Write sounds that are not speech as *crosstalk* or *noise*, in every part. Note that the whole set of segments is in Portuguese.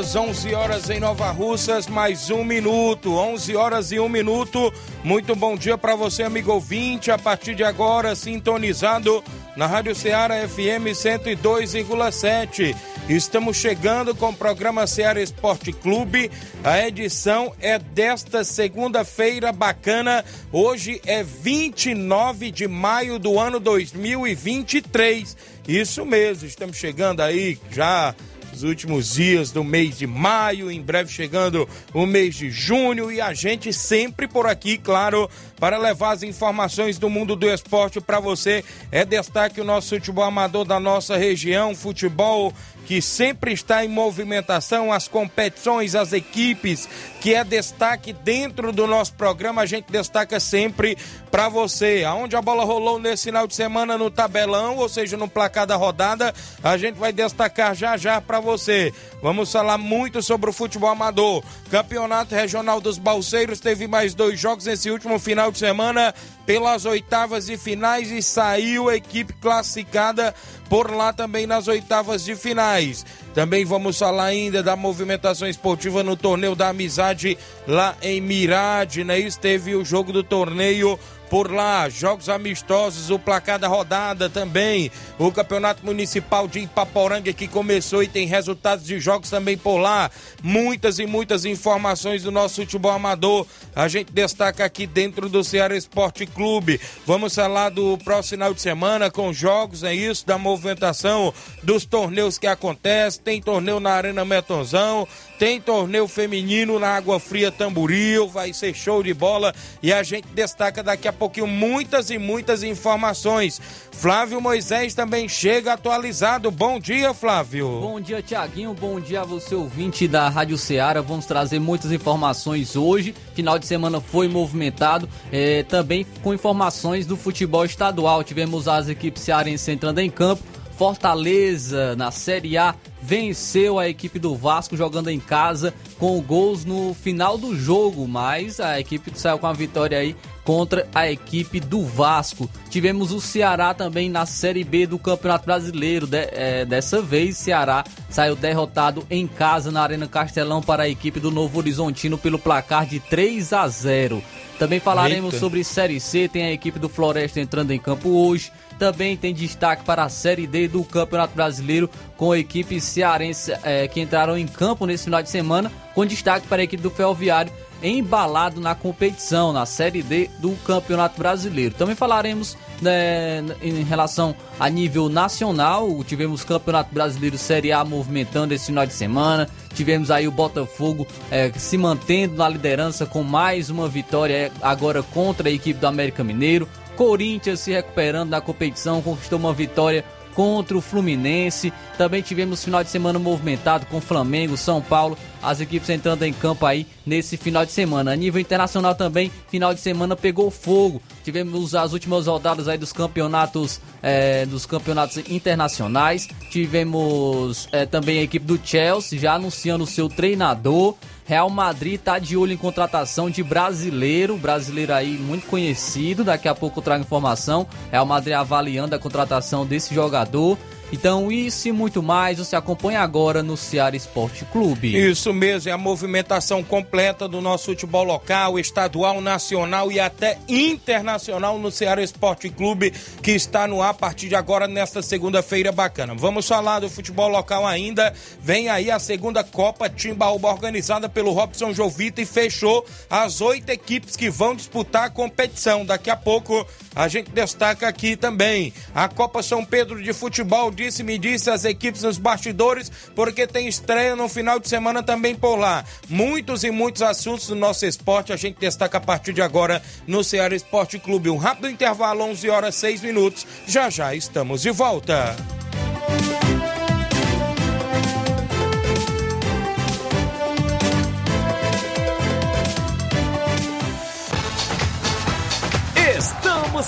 Horas, 11 horas em Nova Russas, mais um minuto. 11 horas e um minuto. Muito bom dia para você, amigo ouvinte. A partir de agora, sintonizado na Rádio Ceará FM 102,7. Estamos chegando com o programa Ceará Esporte Clube. A edição é desta segunda-feira bacana. Hoje é 29 de maio do ano 2023. Isso mesmo, estamos chegando aí já os últimos dias do mês de maio, em breve chegando o mês de junho e a gente sempre por aqui, claro, para levar as informações do mundo do esporte para você. É destaque o nosso futebol amador da nossa região, futebol que sempre está em movimentação, as competições, as equipes, que é destaque dentro do nosso programa, a gente destaca sempre para você. Aonde a bola rolou nesse final de semana no tabelão, ou seja, no placar da rodada, a gente vai destacar já já para você. Vamos falar muito sobre o futebol amador. Campeonato Regional dos Balseiros teve mais dois jogos nesse último final de semana pelas oitavas e finais e saiu a equipe classificada por lá também nas oitavas de finais. Também vamos falar ainda da movimentação esportiva no torneio da amizade lá em Mirade, né? Isso teve o jogo do torneio por lá, jogos amistosos, o placar da rodada também, o Campeonato Municipal de Ipaporanga que começou e tem resultados de jogos também por lá, muitas e muitas informações do nosso futebol amador, a gente destaca aqui dentro do Ceará Esporte Clube, vamos falar do próximo final de semana com jogos, é isso, da movimentação dos torneios que acontecem, tem torneio na Arena Metonzão, tem torneio feminino na Água Fria Tamboril, vai ser show de bola e a gente destaca daqui a pouquinho muitas e muitas informações. Flávio Moisés também chega atualizado. Bom dia, Flávio. Bom dia, Tiaguinho. Bom dia a você, ouvinte da Rádio Ceará. Vamos trazer muitas informações hoje. Final de semana foi movimentado, é, também com informações do futebol estadual. Tivemos as equipes cearenses entrando em campo. Fortaleza na Série A venceu a equipe do Vasco jogando em casa com gols no final do jogo, mas a equipe saiu com a vitória aí contra a equipe do Vasco. Tivemos o Ceará também na Série B do Campeonato Brasileiro. De, é, dessa vez, Ceará saiu derrotado em casa na Arena Castelão para a equipe do Novo Horizontino pelo placar de 3 a 0. Também falaremos Eita. sobre Série C, tem a equipe do Floresta entrando em campo hoje. Também tem destaque para a Série D do Campeonato Brasileiro, com equipes cearense é, que entraram em campo nesse final de semana, com destaque para a equipe do Ferroviário embalado na competição, na Série D do Campeonato Brasileiro. Também falaremos né, em relação a nível nacional, tivemos Campeonato Brasileiro Série A movimentando esse final de semana, tivemos aí o Botafogo é, se mantendo na liderança com mais uma vitória é, agora contra a equipe do América Mineiro. Corinthians se recuperando da competição, conquistou uma vitória contra o Fluminense. Também tivemos final de semana movimentado com Flamengo, São Paulo, as equipes entrando em campo aí nesse final de semana. A nível internacional também, final de semana pegou fogo. Tivemos as últimas rodadas aí dos campeonatos, é, dos campeonatos internacionais. Tivemos é, também a equipe do Chelsea já anunciando o seu treinador. Real Madrid está de olho em contratação de brasileiro, brasileiro aí muito conhecido. Daqui a pouco eu trago informação. Real Madrid avaliando a contratação desse jogador. Então, isso e muito mais você acompanha agora no Ceará Esporte Clube. Isso mesmo, é a movimentação completa do nosso futebol local, estadual, nacional e até internacional no Ceará Esporte Clube, que está no ar a partir de agora, nesta segunda-feira bacana. Vamos falar do futebol local ainda. Vem aí a segunda Copa Timbaúba, organizada pelo Robson Jovita e fechou as oito equipes que vão disputar a competição. Daqui a pouco a gente destaca aqui também a Copa São Pedro de Futebol, disse-me disse as equipes nos bastidores, porque tem estreia no final de semana também por lá. Muitos e muitos assuntos do nosso esporte a gente destaca a partir de agora no Ceará Esporte Clube. Um rápido intervalo, 11 horas 6 minutos. Já já estamos de volta.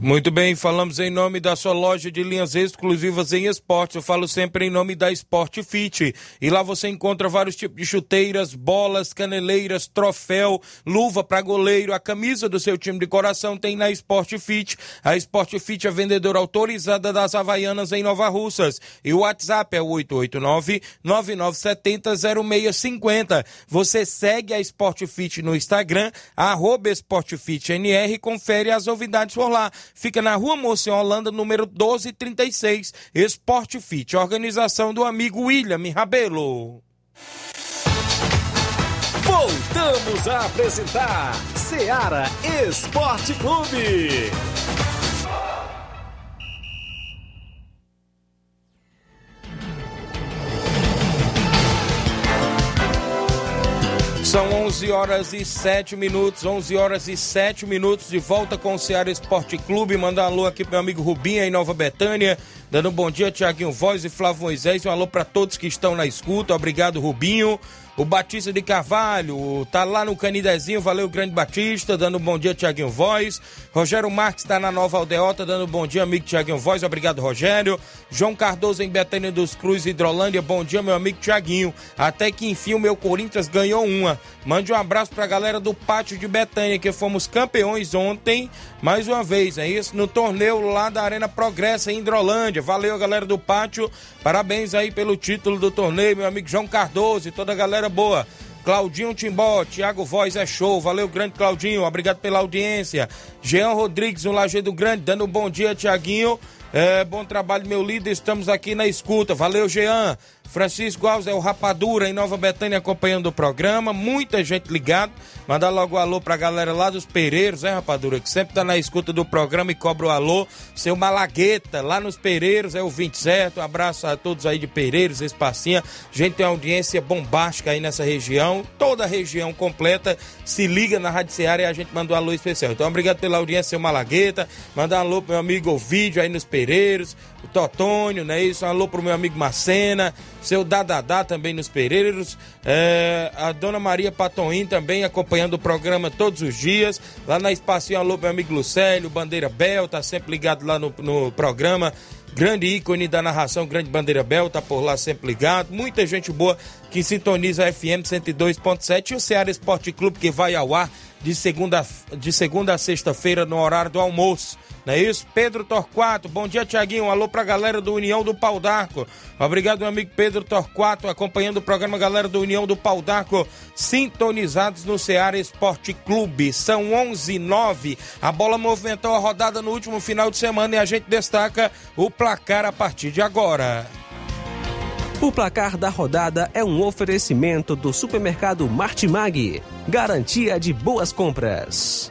Muito bem, falamos em nome da sua loja de linhas exclusivas em esportes. Eu falo sempre em nome da Sport Fit. E lá você encontra vários tipos de chuteiras, bolas, caneleiras, troféu, luva para goleiro, a camisa do seu time de coração tem na Sport Fit. A Sport Fit é vendedora autorizada das Havaianas em Nova Russas. E o WhatsApp é o 889-9970-0650. Você segue a Sport Fit no Instagram, arroba SportFitNR e confere as novidades por lá fica na Rua em Holanda, número 1236, Esporte Fit, organização do amigo William Rabelo. Voltamos a apresentar Seara Esporte Clube. São 11 horas e 7 minutos, 11 horas e 7 minutos, de volta com o Ceará Esporte Clube. Mandar um alô aqui pro meu amigo Rubinho em Nova Betânia. Dando um bom dia, Tiaguinho Voz e Flávio Moisés. Um alô para todos que estão na escuta. Obrigado, Rubinho. O Batista de Carvalho tá lá no Canidezinho, valeu, grande Batista, dando um bom dia, Tiaguinho Voz. Rogério Marques tá na Nova Aldeota, dando um bom dia, amigo Tiaguinho Voz, obrigado, Rogério. João Cardoso em Betânia dos Cruz, Hidrolândia, bom dia, meu amigo Tiaguinho. Até que enfim o meu Corinthians ganhou uma. Mande um abraço pra galera do Pátio de Betânia, que fomos campeões ontem, mais uma vez, é isso? No torneio lá da Arena Progressa, em Hidrolândia. Valeu, galera do Pátio, parabéns aí pelo título do torneio, meu amigo João Cardoso e toda a galera boa. Claudinho Timbó, Thiago Voz é show. Valeu, grande Claudinho. Obrigado pela audiência. Jean Rodrigues, um Lajeado Grande, dando um bom dia, Tiaguinho. É, bom trabalho, meu líder. Estamos aqui na escuta. Valeu, Jean. Francisco Alves é o Rapadura em Nova Betânia acompanhando o programa. Muita gente ligado. Mandar logo um alô pra galera lá dos Pereiros, né, Rapadura? Que sempre tá na escuta do programa e cobra o alô. Seu Malagueta, lá nos Pereiros, é o 27. Um abraço a todos aí de Pereiros, Espacinha. Gente tem uma audiência bombástica aí nessa região. Toda a região completa se liga na Rádio Seara e a gente manda um alô especial. Então, obrigado pela audiência, seu Malagueta. Mandar um alô pro meu amigo Ovidio aí nos Pereiros o Totônio, né? Isso, alô pro meu amigo Macena, seu Dadadá também nos Pereiros, é, a dona Maria Patoim também acompanhando o programa todos os dias, lá na Espacinho, alô meu amigo Lucélio, Bandeira Bel, tá sempre ligado lá no, no programa, grande ícone da narração, grande Bandeira Bel, tá por lá sempre ligado, muita gente boa que sintoniza a FM 102.7 e o Ceará Esporte Clube que vai ao ar de segunda, de segunda a sexta-feira no horário do almoço. Não é isso? Pedro Torquato, bom dia, Tiaguinho. Um alô pra galera do União do Pau d'Arco. Obrigado, meu amigo Pedro Torquato, acompanhando o programa Galera do União do Pau d'Arco, sintonizados no Ceará Esporte Clube. São 11 e 9. A bola movimentou a rodada no último final de semana e a gente destaca o placar a partir de agora. O placar da rodada é um oferecimento do supermercado Martimag. Garantia de boas compras.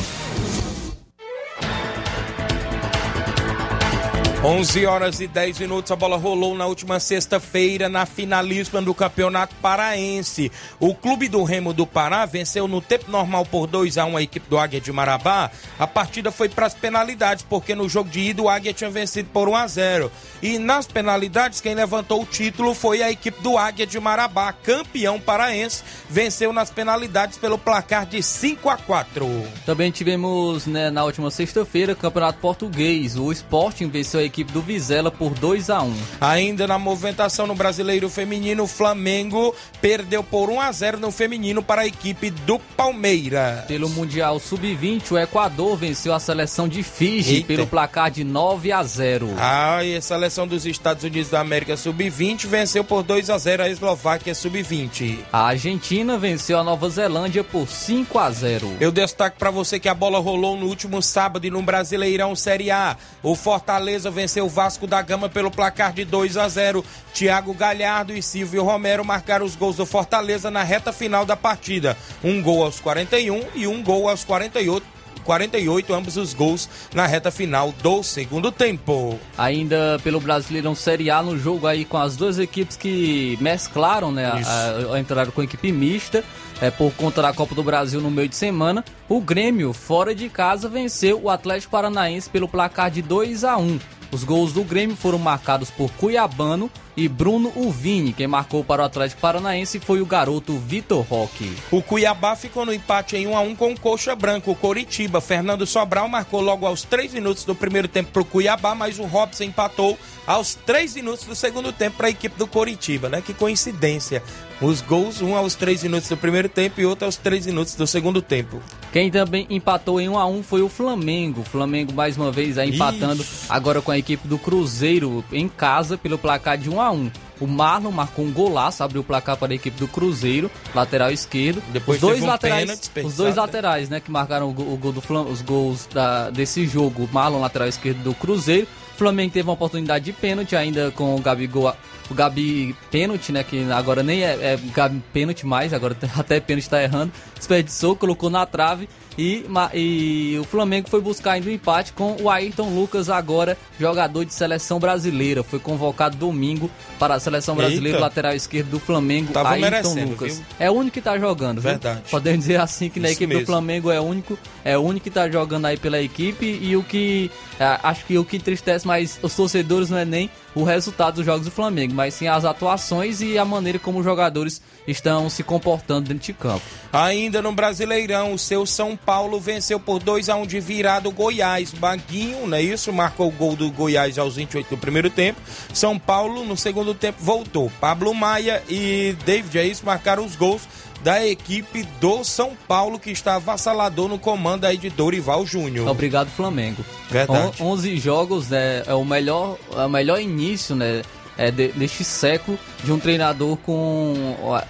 11 horas e 10 minutos, a bola rolou na última sexta-feira na finalíssima do Campeonato Paraense. O Clube do Remo do Pará venceu no tempo normal por 2 a 1 a equipe do Águia de Marabá. A partida foi para as penalidades, porque no jogo de ida o Águia tinha vencido por 1 a 0. E nas penalidades, quem levantou o título foi a equipe do Águia de Marabá, campeão paraense, venceu nas penalidades pelo placar de 5 a 4. Também tivemos né, na última sexta-feira Campeonato Português. O Sporting venceu a equipe do Vizela por 2 a 1 Ainda na movimentação no Brasileiro Feminino, o Flamengo perdeu por 1 a 0 no feminino para a equipe do Palmeiras. Pelo Mundial Sub-20, o Equador venceu a seleção de Fiji Eita. pelo placar de 9 a 0 Ah, e a seleção dos Estados Unidos da América Sub-20 venceu por 2 a 0 a Eslováquia Sub-20. A Argentina venceu a Nova Zelândia por 5 a 0 Eu destaco para você que a bola rolou no último sábado e no Brasileirão Série A. O Fortaleza venceu o Vasco da Gama pelo placar de 2 a 0. Thiago Galhardo e Silvio Romero marcaram os gols do Fortaleza na reta final da partida. Um gol aos 41 e um gol aos 48. 48, ambos os gols na reta final do segundo tempo. Ainda pelo Brasileirão Série A, no jogo aí com as duas equipes que mesclaram, né? A, a, entraram com equipe mista, é, por conta da Copa do Brasil no meio de semana. O Grêmio, fora de casa, venceu o Atlético Paranaense pelo placar de 2 a 1 Os gols do Grêmio foram marcados por Cuiabano e Bruno Uvini. Quem marcou para o Atlético Paranaense foi o garoto Vitor Roque. O Cuiabá ficou no empate em 1 a 1 com o Coxa Branco, o Coritiba. Fernando Sobral marcou logo aos 3 minutos do primeiro tempo para o Cuiabá, mas o Robson empatou aos 3 minutos do segundo tempo para a equipe do Coritiba, né? Que coincidência. Os gols, um aos 3 minutos do primeiro tempo e outro aos 3 minutos do segundo tempo. Quem também empatou em 1 a 1 foi o Flamengo. O Flamengo mais uma vez aí empatando Ixi. agora com a equipe do Cruzeiro em casa pelo placar de 1 a 1. O Marlon marcou um golaço, abriu o placar para a equipe do Cruzeiro, lateral esquerdo. Depois os dois um laterais, os dois né? laterais, né, que marcaram o, gol- o gol do Flam, os gols da- desse jogo. O Marlon lateral esquerdo do Cruzeiro. Flamengo teve uma oportunidade de pênalti ainda com o Gabigol, o Gabi pênalti, né, que agora nem é, é Gabi pênalti mais, agora *laughs* até pênalti tá errando. Desperdiçou, colocou na trave e, e o Flamengo foi buscar ainda o empate com o Ayrton Lucas, agora jogador de seleção brasileira. Foi convocado domingo para a seleção brasileira, Eita. lateral esquerdo do Flamengo, Tava Ayrton Lucas. viu? É o único que tá jogando, viu? Verdade. Podemos dizer assim que na Isso equipe do mesmo. Flamengo é o único, é o único que tá jogando aí pela equipe e o que é, acho que o que entristece mais os torcedores não é nem o resultado dos jogos do Flamengo, mas sim as atuações e a maneira como os jogadores estão se comportando dentro de campo. Ainda no Brasileirão, o seu São Paulo venceu por 2 a 1 de virada o Goiás. Baguinho, não é isso? Marcou o gol do Goiás aos 28 do primeiro tempo. São Paulo, no segundo tempo, voltou. Pablo Maia e David, é isso? Marcaram os gols da equipe do São Paulo, que está avassalador no comando aí de Dorival Júnior. Obrigado Flamengo. Verdade. On- 11 jogos né, é o melhor, é o melhor início né, é de- deste século de um treinador com,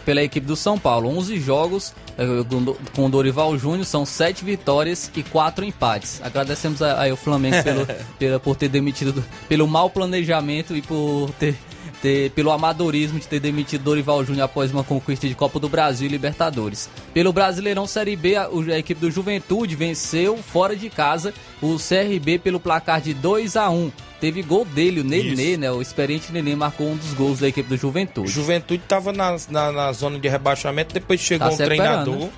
pela equipe do São Paulo. 11 jogos é, com Dorival Júnior, são 7 vitórias e 4 empates. Agradecemos aí ao Flamengo pelo, *laughs* pela- por ter demitido, do- pelo mau planejamento e por ter, ter- pelo amadorismo de ter demitido Dorival Júnior após uma conquista de Copa do Brasil e Libertadores. Pelo Brasileirão Série B, a, a equipe do Juventude venceu fora de casa o CRB pelo placar de 2 a 1 Teve gol dele, o Nenê, né? O experiente Nenê marcou um dos gols da equipe do Juventude. Juventude estava na, na, na zona de rebaixamento, depois chegou Tá um treinador,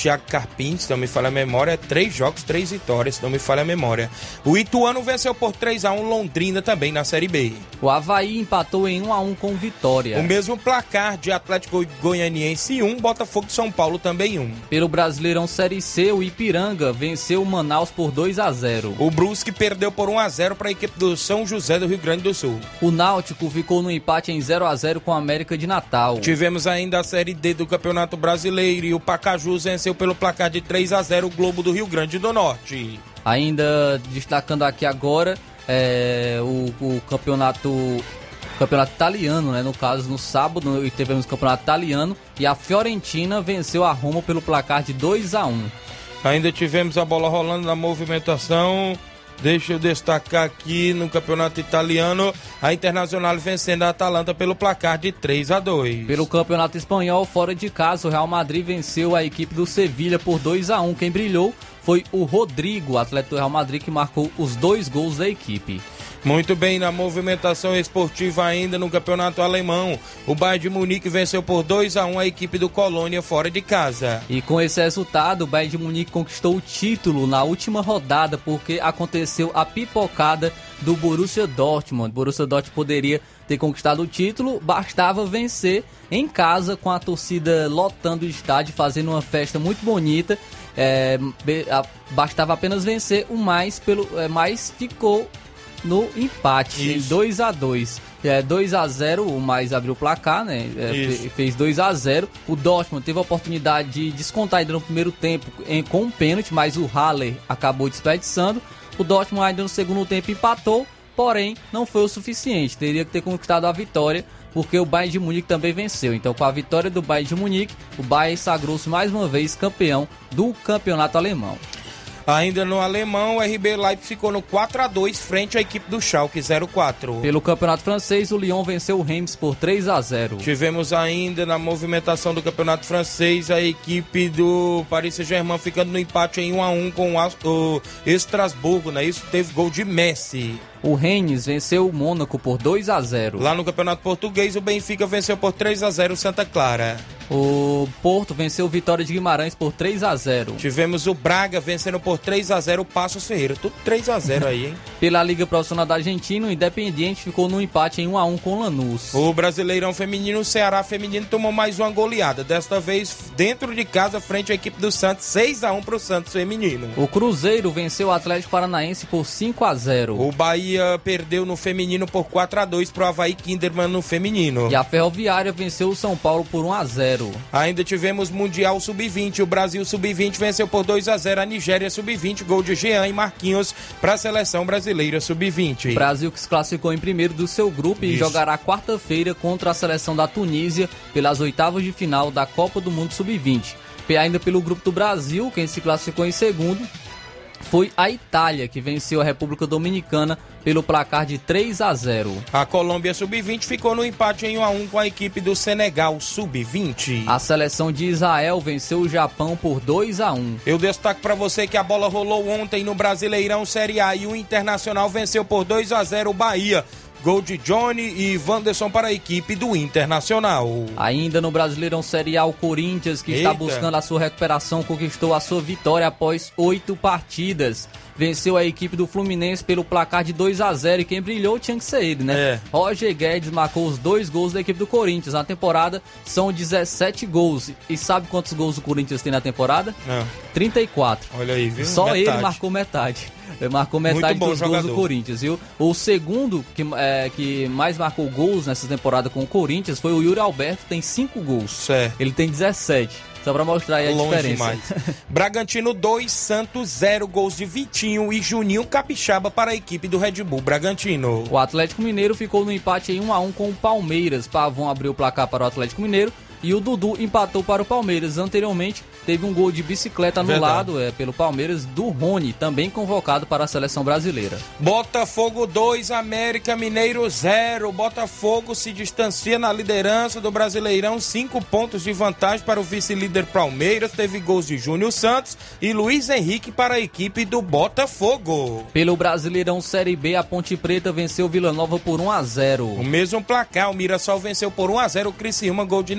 Thiago Carpim, se não me falha a memória, três jogos, três vitórias, se não me falha a memória. O Ituano venceu por 3 a 1 Londrina também na Série B. O Havaí empatou em 1 a 1 com Vitória. O mesmo placar de Atlético Goianiense 1, Botafogo de São Paulo também 1. Pelo Brasileirão Série C, o Ipiranga venceu o Manaus por 2 a 0. O Brusque perdeu por 1 a 0 para a equipe do São José do Rio Grande do Sul. O Náutico ficou no empate em 0 a 0 com a América de Natal. Tivemos ainda a Série D do Campeonato Brasileiro e o Pacajus venceu pelo placar de 3 a 0 o Globo do Rio Grande do Norte. Ainda destacando aqui agora é, o, o campeonato campeonato italiano, né? No caso, no sábado tivemos o campeonato italiano e a Fiorentina venceu a Roma pelo placar de 2 a 1. Ainda tivemos a bola rolando na movimentação. Deixa eu destacar aqui no campeonato italiano, a Internacional vencendo a Atalanta pelo placar de 3 a 2. Pelo campeonato espanhol, fora de casa, o Real Madrid venceu a equipe do Sevilha por 2 a 1. Quem brilhou foi o Rodrigo, atleta do Real Madrid, que marcou os dois gols da equipe. Muito bem, na movimentação esportiva ainda no campeonato alemão, o Bayern de Munique venceu por 2 a 1 a equipe do Colônia fora de casa. E com esse resultado, o Bayern de Munique conquistou o título na última rodada porque aconteceu a pipocada do Borussia Dortmund. Borussia Dortmund poderia ter conquistado o título, bastava vencer em casa com a torcida lotando o estádio, fazendo uma festa muito bonita. É, bastava apenas vencer, o mais pelo é, mais ficou no empate, Isso. em 2 a 2 é, 2 a 0 o mais abriu o placar, né? É, fez 2 a 0 O Dortmund teve a oportunidade de descontar ainda no primeiro tempo em, com um pênalti, mas o Haller acabou desperdiçando. O Dortmund ainda no segundo tempo empatou, porém não foi o suficiente. Teria que ter conquistado a vitória, porque o Bayern de Munique também venceu. Então, com a vitória do Bayern de Munique, o Bayern sagrou-se mais uma vez campeão do campeonato alemão. Ainda no alemão, o RB Leipzig ficou no 4 a 2 frente à equipe do Schalke 04. Pelo campeonato francês, o Lyon venceu o Reims por 3 a 0. Tivemos ainda na movimentação do campeonato francês a equipe do Paris Saint-Germain ficando no empate em 1 a 1 com o Estrasburgo, né? Isso teve gol de Messi. O Rennes venceu o Mônaco por 2 a 0. Lá no Campeonato Português, o Benfica venceu por 3 a 0 o Santa Clara. O Porto venceu o Vitória de Guimarães por 3 a 0. Tivemos o Braga vencendo por 3 a 0 o Passos Ferreira. Tudo 3 a 0 aí, hein? *laughs* Pela Liga Profissional da Argentina, o Independiente ficou no empate em 1 a 1 com o Lanús. O Brasileirão Feminino, o Ceará Feminino tomou mais uma goleada, desta vez dentro de casa frente à equipe do Santos, 6 a 1 para o Santos Feminino. O Cruzeiro venceu o Atlético Paranaense por 5 a 0. O Bahia perdeu no feminino por 4 a 2 para o Havaí Kinderman no feminino. E a Ferroviária venceu o São Paulo por 1 a 0. Ainda tivemos Mundial Sub-20. O Brasil Sub-20 venceu por 2 a 0 a Nigéria Sub-20. Gol de Jean e Marquinhos para a seleção brasileira Sub-20. Brasil que se classificou em primeiro do seu grupo Isso. e jogará quarta-feira contra a seleção da Tunísia pelas oitavas de final da Copa do Mundo Sub-20. Ainda pelo grupo do Brasil, quem se classificou em segundo foi a Itália, que venceu a República Dominicana pelo placar de 3 a 0. A Colômbia Sub-20 ficou no empate em 1 a 1 com a equipe do Senegal Sub-20. A seleção de Israel venceu o Japão por 2 a 1. Eu destaco para você que a bola rolou ontem no Brasileirão Série A e o Internacional venceu por 2 a 0 o Bahia. Gol de Johnny e Wanderson para a equipe do Internacional. Ainda no Brasileirão Série A, o Corinthians, que Eita. está buscando a sua recuperação, conquistou a sua vitória após oito partidas venceu a equipe do Fluminense pelo placar de 2 a 0 e quem brilhou tinha que ser ele, né? É. Roger Guedes marcou os dois gols da equipe do Corinthians. Na temporada são 17 gols. E sabe quantos gols o Corinthians tem na temporada? É. 34. Olha aí, viu? Só metade. ele marcou metade. Marcou metade dos jogador. gols do Corinthians, viu? O segundo que, é, que mais marcou gols nessa temporada com o Corinthians foi o Yuri Alberto, tem 5 gols. Certo. Ele tem 17. Só pra mostrar aí a Longe diferença. Demais. *laughs* Bragantino 2, Santos 0, gols de Vitinho e Juninho Capixaba para a equipe do Red Bull Bragantino. O Atlético Mineiro ficou no empate em 1 a 1 com o Palmeiras. Pavão abriu o placar para o Atlético Mineiro e o Dudu empatou para o Palmeiras. Anteriormente, teve um gol de bicicleta anulado é, pelo Palmeiras do Rony, também convocado para a seleção brasileira. Botafogo 2, América Mineiro 0. Botafogo se distancia na liderança do Brasileirão, 5 pontos de vantagem para o vice-líder Palmeiras. Teve gols de Júnior Santos e Luiz Henrique para a equipe do Botafogo. Pelo Brasileirão Série B, a Ponte Preta venceu Vila Nova por 1 a 0. O mesmo placar, o Mirassol venceu por 1 a 0 o Criciúma, gol de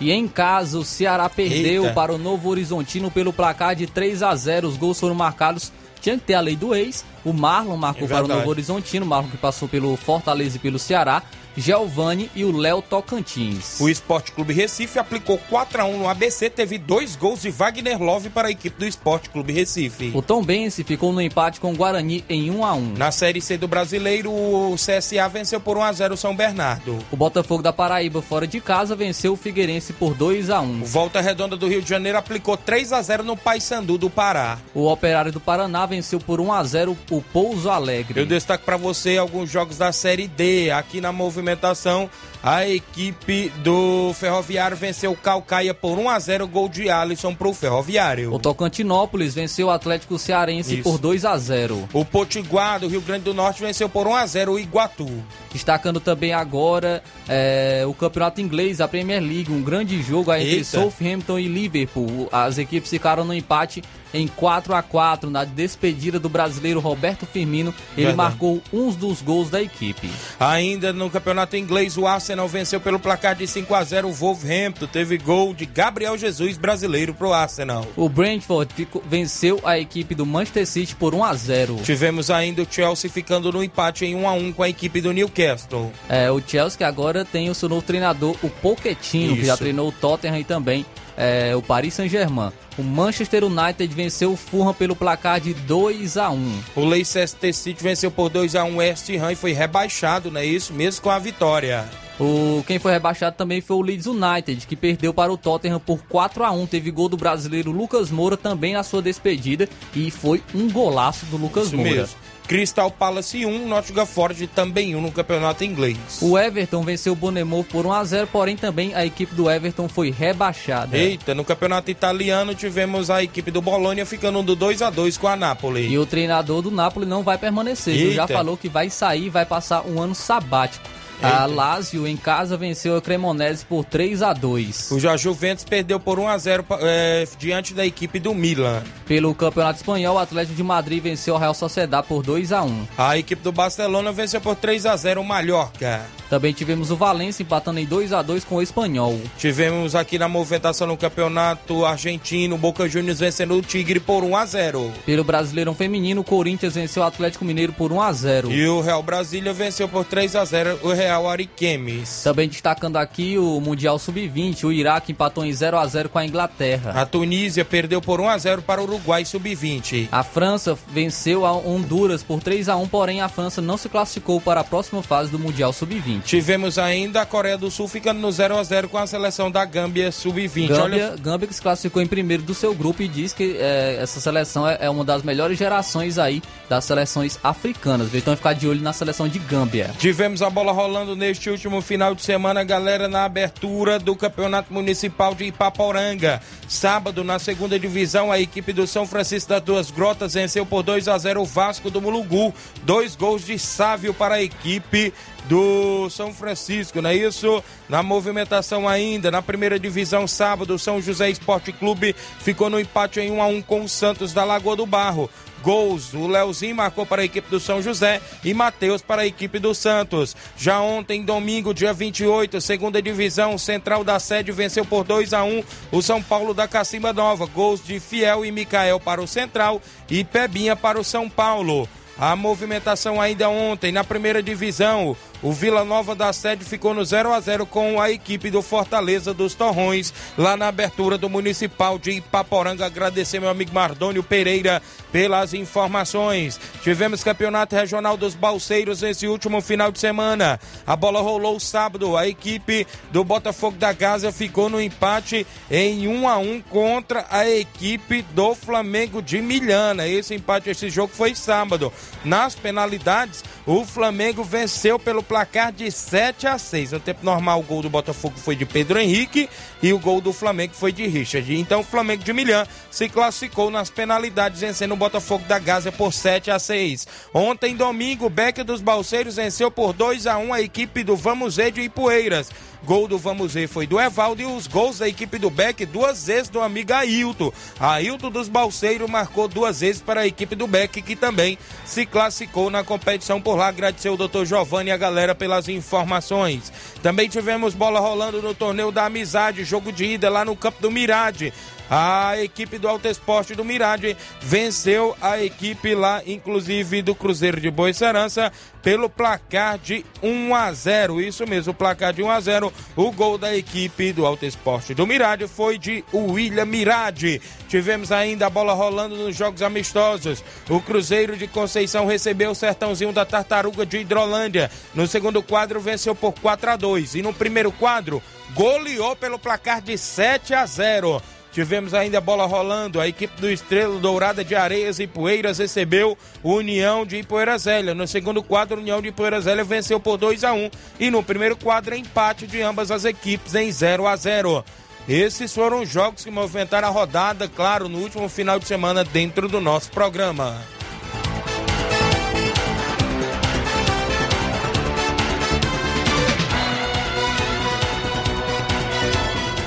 E em casa, o Ceará perdeu Eita. para o Novo Horizontino pelo placar de 3 a 0. Os gols foram marcados tinha que ter a lei do ex. O Marlon marcou é para o Novo Horizontino, Marlon que passou pelo Fortaleza e pelo Ceará. Giovanni e o Léo Tocantins. O Esporte Clube Recife aplicou 4 a 1 no ABC, teve dois gols de Wagner Love para a equipe do Esporte Clube Recife. O Tom Bense ficou no empate com o Guarani em 1 a 1. Na Série C do Brasileiro, o CSA venceu por 1 a 0 o São Bernardo. O Botafogo da Paraíba fora de casa venceu o Figueirense por 2 a 1. O Volta Redonda do Rio de Janeiro aplicou 3 a 0 no Paysandu do Pará. O Operário do Paraná venceu por 1 a 0 o Pouso Alegre. Eu destaco para você alguns jogos da Série D aqui na movimentação movimentação, a equipe do Ferroviário venceu o Calcaia por 1 a 0 gol de Alisson para o Ferroviário. O Tocantinópolis venceu o Atlético Cearense Isso. por 2 a 0. O Potiguar do Rio Grande do Norte venceu por 1 a 0 o Iguatu. Destacando também agora é, o campeonato inglês, a Premier League, um grande jogo entre Eita. Southampton e Liverpool. As equipes ficaram no empate em 4 a 4 na despedida do brasileiro Roberto Firmino. Ele Verdade. marcou uns dos gols da equipe. Ainda no campeonato inglês, o Arsenal venceu pelo placar de 5 a 0 o Wolverhampton. Teve gol de Gabriel Jesus brasileiro pro Arsenal. O Brentford ficou- venceu a equipe do Manchester City por 1 a 0. Tivemos ainda o Chelsea ficando no empate em 1 a 1 com a equipe do Newcastle. É, o Chelsea agora tem o seu novo treinador, o Pochettino, que já Isso. treinou o Tottenham e também é, o Paris Saint-Germain. O Manchester United venceu o Fulham pelo placar de 2 a 1. O Leicester City venceu por 2 a 1 o West Ham e foi rebaixado, não é isso? Mesmo com a vitória. O, quem foi rebaixado também foi o Leeds United, que perdeu para o Tottenham por 4 a 1 Teve gol do brasileiro Lucas Moura também na sua despedida e foi um golaço do Lucas Isso Moura. mesmo. Crystal Palace 1, Nottingham Forest também 1 no campeonato inglês. O Everton venceu o Bournemouth por 1 a 0 porém também a equipe do Everton foi rebaixada. Eita, no campeonato italiano tivemos a equipe do Bolonha ficando do 2 a 2 com a Napoli. E o treinador do Napoli não vai permanecer, já falou que vai sair, vai passar um ano sabático. A Lazio em casa venceu a Cremonese por 3 a 2 O Já Juventus perdeu por 1 a 0 é, diante da equipe do Milan. Pelo Campeonato Espanhol, o Atlético de Madrid venceu a Real Sociedad por 2 a 1 A equipe do Barcelona venceu por 3 a 0 o Mallorca. Também tivemos o Valência empatando em 2 a 2 com o Espanhol. Tivemos aqui na movimentação no campeonato argentino, Boca Juniors vencendo o Tigre por 1 a 0. Pelo Brasileirão Feminino, o Corinthians venceu o Atlético Mineiro por 1 a 0 E o Real Brasília venceu por 3 a 0 o Real Ariquemes. Também destacando aqui o Mundial Sub-20, o Iraque empatou em 0 a 0 com a Inglaterra. A Tunísia perdeu por 1 a 0 para o Uruguai sub-20. A França venceu a Honduras por 3 a 1 porém a França não se classificou para a próxima fase do Mundial Sub-20. Tivemos ainda a Coreia do Sul ficando no 0 a 0 com a seleção da Gâmbia sub-20. Gâmbia, Gâmbia que se classificou em primeiro do seu grupo e diz que é, essa seleção é, é uma das melhores gerações aí das seleções africanas. Então ficar de olho na seleção de Gâmbia. Tivemos a bola rolando neste último final de semana, galera, na abertura do Campeonato Municipal de Ipaporanga. Sábado, na segunda divisão, a equipe do São Francisco das Duas Grotas venceu por 2 a 0 o Vasco do Mulugu. Dois gols de Sávio para a equipe do São Francisco, não é isso? Na movimentação ainda, na primeira divisão, sábado, São José Esporte Clube ficou no empate em 1 a 1 com o Santos da Lagoa do Barro gols. O Leozinho marcou para a equipe do São José e Matheus para a equipe do Santos. Já ontem, domingo, dia 28, segunda divisão, Central da Sede venceu por 2 a 1 o São Paulo da Cacimba Nova. Gols de Fiel e Micael para o Central e Pebinha para o São Paulo. A movimentação ainda ontem na primeira divisão. O Vila Nova da Sede ficou no 0 a 0 com a equipe do Fortaleza dos Torrões, lá na abertura do Municipal de Ipaporanga. Agradecer meu amigo Mardônio Pereira pelas informações. Tivemos campeonato regional dos Balseiros esse último final de semana. A bola rolou sábado. A equipe do Botafogo da Gaza ficou no empate em 1 a 1 contra a equipe do Flamengo de Milhana. Esse empate, esse jogo foi sábado. Nas penalidades, o Flamengo venceu pelo placar de 7 a 6. No tempo normal, o gol do Botafogo foi de Pedro Henrique e o gol do Flamengo foi de Richard. Então, o Flamengo de Milhã se classificou nas penalidades, vencendo o Botafogo da Gaza por 7 a 6. Ontem, domingo, o Beck dos Balseiros venceu por 2 a 1 a equipe do Vamos Ver de Ipueiras. Gol do Vamos Ver foi do Evaldo e os gols da equipe do Beck duas vezes do amigo Ailton. Ailton dos Balseiros marcou duas vezes para a equipe do Beck, que também se classificou na competição por lá. Agradecer o doutor Giovanni e a galera pelas informações. Também tivemos bola rolando no torneio da amizade, jogo de ida lá no campo do Mirade. A equipe do Alto Esporte do Mirade venceu a equipe lá, inclusive do Cruzeiro de Boa Serança, pelo placar de 1 a 0. Isso mesmo, o placar de 1 a 0. O gol da equipe do Alto Esporte do Mirade foi de William Mirade. Tivemos ainda a bola rolando nos jogos amistosos. O Cruzeiro de Conceição recebeu o Sertãozinho da Tartaruga de Hidrolândia. No segundo quadro venceu por 4 a 2 e no primeiro quadro goleou pelo placar de 7 a 0. Tivemos ainda a bola rolando. A equipe do Estrela Dourada de Areias e Poeiras recebeu o União de Ipoeira Zélia. No segundo quadro, União de Ipoeira Zélia venceu por 2 a 1 e no primeiro quadro, empate de ambas as equipes em 0 a 0. Esses foram os jogos que movimentaram a rodada, claro, no último final de semana dentro do nosso programa.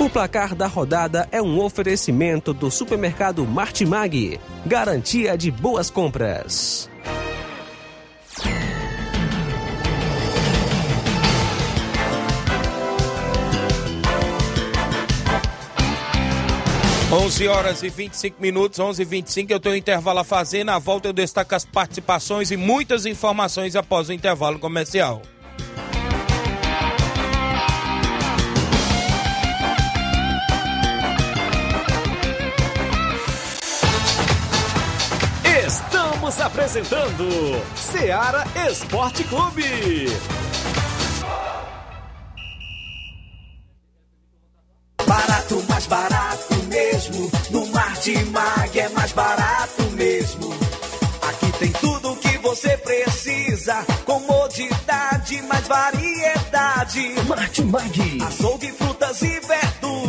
O placar da rodada é um oferecimento do supermercado Martimag. Garantia de boas compras. Onze horas e 25 minutos, 11 e 25 eu tenho um intervalo a fazer. Na volta eu destaco as participações e muitas informações após o intervalo comercial. Estamos apresentando Seara Esporte Clube. Barato, mais barato mesmo. No Martimag é mais barato mesmo. Aqui tem tudo o que você precisa. Comodidade, mais variedade. Martimag. Açougue, frutas e verduras.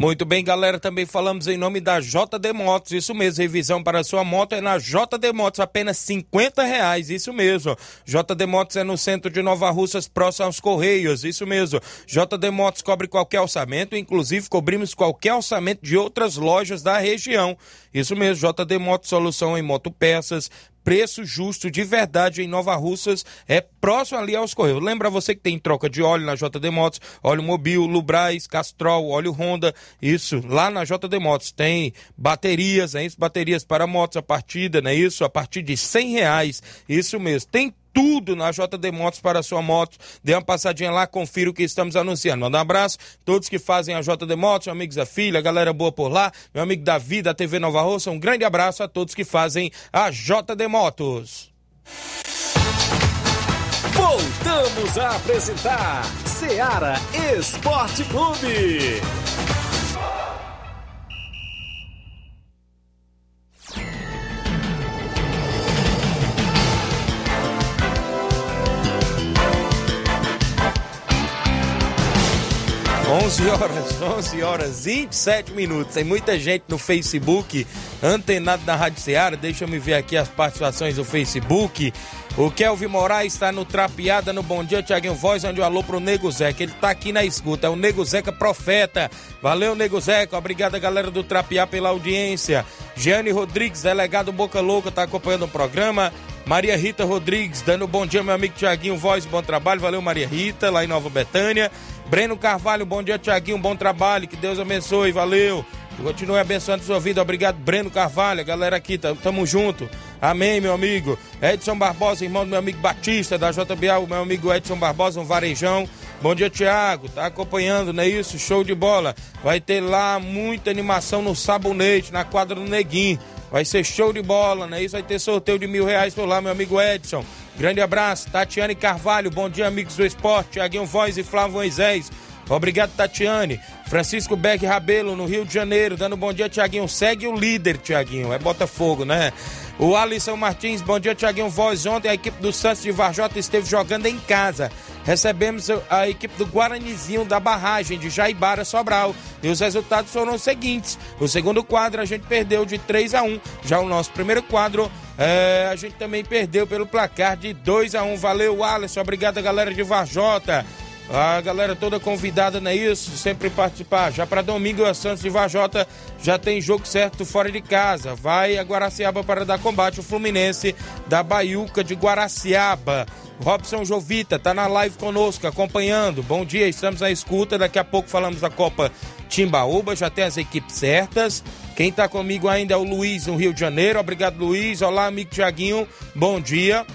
Muito bem, galera. Também falamos em nome da JD Motos. Isso mesmo, revisão para sua moto é na JD Motos, apenas 50 reais. Isso mesmo. JD Motos é no centro de Nova Russas, próximo aos Correios. Isso mesmo. JD Motos cobre qualquer orçamento, inclusive cobrimos qualquer orçamento de outras lojas da região. Isso mesmo, JD Motos, solução em motopeças, preço justo de verdade em Nova Russas, é próximo ali aos Correios. Lembra você que tem troca de óleo na JD Motos, óleo Mobil, Lubrais, Castrol, óleo Honda, isso, lá na JD Motos tem baterias, é isso, baterias para motos a partida, não é isso? A partir de cem reais, isso mesmo, tem tudo na JD Motos para a sua moto. Dê uma passadinha lá, confira o que estamos anunciando. Manda um abraço, todos que fazem a JD Motos, meus amigos da filha, galera boa por lá, meu amigo Davi da TV Nova Roça, um grande abraço a todos que fazem a JD Motos. Voltamos a apresentar Seara Esporte Clube. 11 horas, 11 horas, 27 minutos. Tem muita gente no Facebook, antenado na Rádio Ceará. Deixa eu me ver aqui as participações do Facebook. O Kelvin Moraes está no Trapeada, no Bom Dia, Tiaguinho Voz, onde o alô pro Nego Zeca. Ele tá aqui na escuta, é o Nego Zeca Profeta. Valeu, Nego Zeca. Obrigado, galera do Trapear, pela audiência. Giane Rodrigues, delegado Boca Louca, tá acompanhando o programa. Maria Rita Rodrigues, dando bom dia, meu amigo Tiaguinho Voz, bom trabalho. Valeu, Maria Rita, lá em Nova Betânia. Breno Carvalho, bom dia, Tiaguinho, bom trabalho. Que Deus abençoe, valeu. Continue abençoando sua vida. Obrigado, Breno Carvalho. Galera aqui, tamo junto. Amém, meu amigo. Edson Barbosa, irmão do meu amigo Batista, da JBA, o meu amigo Edson Barbosa, um varejão. Bom dia, Tiago. Tá acompanhando, não é isso? Show de bola. Vai ter lá muita animação no sabonete, na quadra do Neguinho. Vai ser show de bola, não é isso? Vai ter sorteio de mil reais por lá, meu amigo Edson. Grande abraço. Tatiane Carvalho, bom dia, amigos do esporte. Tiaguinho Voz e Flávio Moisés. Obrigado, Tatiane. Francisco Beck Rabelo, no Rio de Janeiro, dando bom dia, Tiaguinho. Segue o líder, Tiaguinho. É Botafogo, né? O Alisson Martins, bom dia, Tiaguinho Voz. Ontem a equipe do Santos de Varjota esteve jogando em casa. Recebemos a equipe do Guaranizinho da barragem de Jaibara Sobral. E os resultados foram os seguintes: o segundo quadro a gente perdeu de 3 a 1 Já o nosso primeiro quadro é, a gente também perdeu pelo placar de 2 a 1 Valeu, Alisson. Obrigado, galera de Varjota. A galera toda convidada, não é isso? Sempre participar. Já para domingo, a Santos de Vajota já tem jogo certo fora de casa. Vai a Guaraciaba para dar combate o Fluminense da Baiuca de Guaraciaba. Robson Jovita tá na live conosco, acompanhando. Bom dia, estamos na escuta. Daqui a pouco falamos da Copa Timbaúba, já tem as equipes certas. Quem tá comigo ainda é o Luiz, no Rio de Janeiro. Obrigado, Luiz. Olá, amigo Tiaguinho. Bom dia.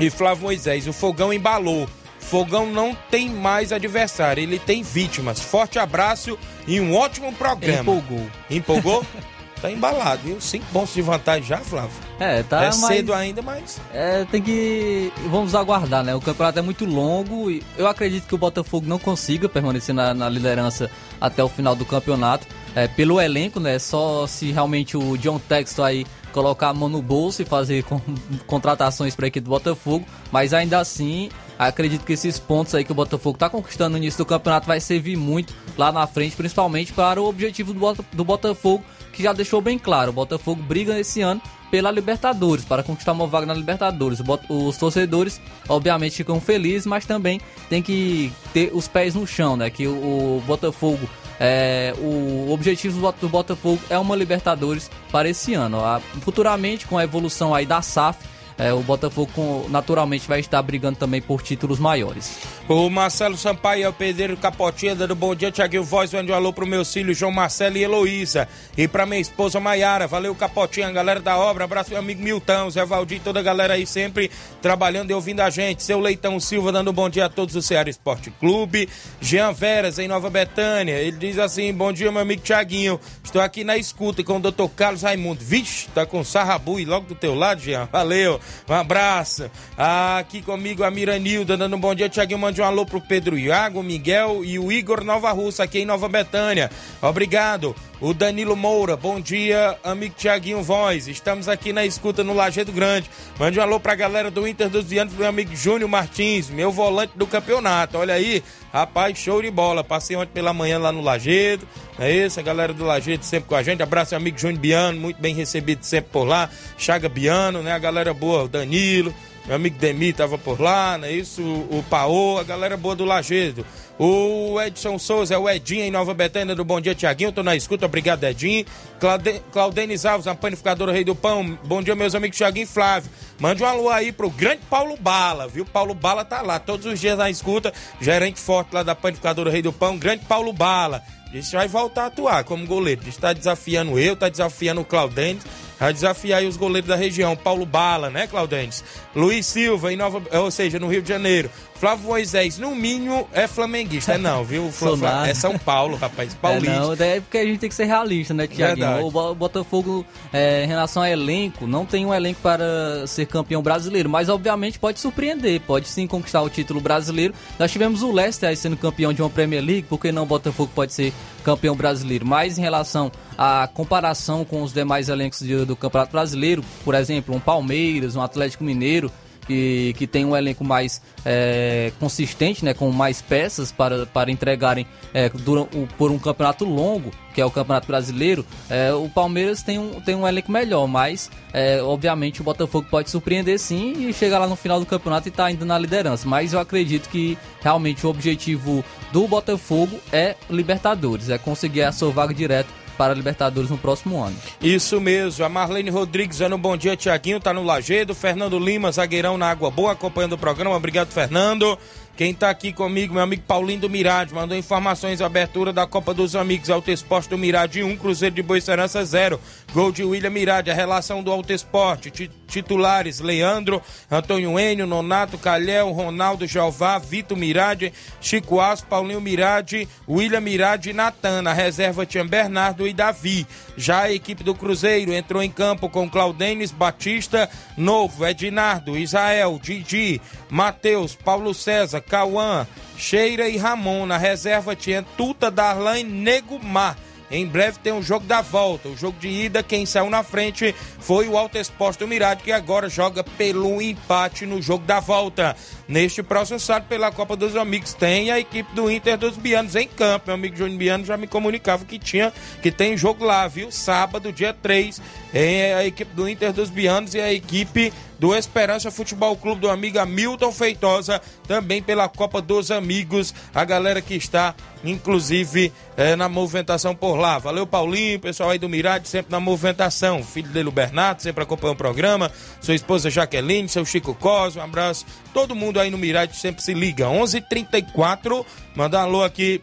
E Flávio Moisés, o fogão embalou. Fogão não tem mais adversário, ele tem vítimas. Forte abraço e um ótimo programa. Empolgou. Empolgou? *laughs* tá embalado, viu? Cinco pontos de vantagem já, Flávio. É, tá é mas- cedo ainda, mas. É, tem que. Vamos aguardar, né? O campeonato é muito longo e eu acredito que o Botafogo não consiga permanecer na, na liderança até o final do campeonato. É, pelo elenco, né? Só se realmente o John Texton aí colocar a mão no bolso e fazer con- *laughs* contratações para a equipe do Botafogo. Mas ainda assim, acredito que esses pontos aí que o Botafogo está conquistando no início do campeonato vai servir muito lá na frente, principalmente para o objetivo do, do Botafogo, que já deixou bem claro. O Botafogo briga esse ano pela Libertadores, para conquistar uma vaga na Libertadores. Os torcedores, obviamente, ficam felizes, mas também tem que ter os pés no chão, né? Que o, Botafogo, é, o objetivo do Bot- do Botafogo é uma Libertadores para esse ano. Futuramente, com a evolução aí da SAF, é, o Botafogo naturalmente vai estar brigando também por títulos maiores. O Marcelo Sampaio é o pedreiro Capotinha, dando bom dia, Tiaguinho Voz, mande um alô pro meus filhos João Marcelo e Heloísa. E pra minha esposa Maiara, valeu Capotinha, galera da obra, abraço meu amigo Milton, Zé Valdir, toda a galera aí sempre trabalhando e ouvindo a gente. Seu Leitão Silva dando bom dia a todos do Ceará Esporte Clube. Jean Veras, em Nova Betânia, ele diz assim, bom dia meu amigo Tiaguinho, estou aqui na escuta com o Dr. Carlos Raimundo. Vixe, tá com sarrabu e logo do teu lado, Jean, valeu, um abraço. Aqui comigo a Miranilda, dando um bom dia, Tiaguinho, mande um alô pro Pedro Iago, Miguel e o Igor Nova Russa, aqui em Nova Betânia. Obrigado. O Danilo Moura, bom dia, amigo Tiaguinho Voz. Estamos aqui na escuta no Lajeado Grande. Mande um alô pra galera do Inter dos Vianos, pro meu amigo Júnior Martins, meu volante do campeonato. Olha aí, rapaz, show de bola. Passei ontem pela manhã lá no Lajeado. É isso, a galera do Lajeado sempre com a gente. Abraço, meu amigo Júnior Biano, muito bem recebido sempre por lá. Chaga Biano, né? A galera boa, o Danilo. Meu amigo Demi tava por lá, não é isso? O, Paô, a galera boa do Lagedo. O Edson Souza, é o Edinho em Nova Betânia do Bom Dia Tiaguinho, tô na escuta, obrigado Edinho. Claude, Claudenis Alves, a panificadora Rei do Pão, bom dia meus amigos Tiaguinho e Flávio. Mande um alô aí pro grande Paulo Bala, viu? Paulo Bala tá lá, todos os dias na escuta, gerente forte lá da panificadora Rei do Pão, grande Paulo Bala. Diz que vai voltar a atuar como goleiro. Diz que tá desafiando eu, tá desafiando o Claudentes. Vai desafiar aí os goleiros da região. Paulo Bala, né, Claudentes? Luiz Silva, em Nova, ou seja, no Rio de Janeiro. Flávio Moisés, no mínimo, é flamenguista. É não, viu? Fla-. É São Paulo, rapaz. É, Paulista. não, daí é porque a gente tem que ser realista, né. Tiaguinho? O Bo- Botafogo, é, em relação a elenco, não tem um elenco para ser campeão brasileiro, mas obviamente pode surpreender, pode sim conquistar o título brasileiro. Nós tivemos o Leicester aí sendo campeão de uma Premier League, por que não o Botafogo pode ser campeão brasileiro? Mas em relação à comparação com os demais elencos de- do Campeonato Brasileiro, por exemplo, um Palmeiras, um Atlético Mineiro, que, que tem um elenco mais é, consistente, né, com mais peças para, para entregarem é, dura- o- por um campeonato longo, que é o Campeonato Brasileiro, é, o Palmeiras tem um, tem um elenco melhor, mas é, obviamente o Botafogo pode surpreender sim e chegar lá no final do campeonato e estar ainda na liderança. Mas eu acredito que realmente o objetivo do Botafogo é Libertadores, é conseguir a sua vaga direta para a Libertadores no próximo ano. Isso mesmo, a Marlene Rodrigues dando um bom dia, Tiaguinho, tá no Lagedo. Fernando Lima, zagueirão na Água Boa, acompanhando o programa. Obrigado, Fernando. Quem tá aqui comigo, meu amigo Paulinho do Mirade, mandou informações abertura da Copa dos Amigos, Alto Esporte do Mirade 1, Cruzeiro de Boa Serança 0. Gol de William Mirade, a relação do Alto Esporte, ti- titulares Leandro, Antônio Enio, Nonato, Calhel, Ronaldo Jeová, Vitor Mirade, Chico Aço, Paulinho Mirade, William Mirade e Natan. Na reserva tinha Bernardo e Davi. Já a equipe do Cruzeiro entrou em campo com Claudenis, Batista, Novo, Edinardo, Israel, Didi, Matheus, Paulo César, Cauã, Cheira e Ramon. Na reserva tinha Tuta, Darlan e Nego Mar. Em breve tem o jogo da volta. O jogo de ida, quem saiu na frente foi o Alto Esporte do Mirade, que agora joga pelo empate no jogo da volta. Neste próximo sábado, pela Copa dos Amigos, tem a equipe do Inter dos Bianos em campo. Meu amigo Júnior Biano já me comunicava que tinha, que tem jogo lá, viu? Sábado, dia 3, é a equipe do Inter dos Bianos e a equipe do Esperança Futebol Clube do amigo Hamilton Feitosa, também pela Copa dos Amigos, a galera que está, inclusive, eh, na movimentação por lá. Valeu, Paulinho, pessoal aí do Mirade, sempre na movimentação. Filho dele, o Bernardo, sempre acompanha o programa. Sua esposa Jaqueline, seu Chico Cosmo, um abraço. Todo mundo aí no Mirade sempre se liga. 11:34 Manda um alô aqui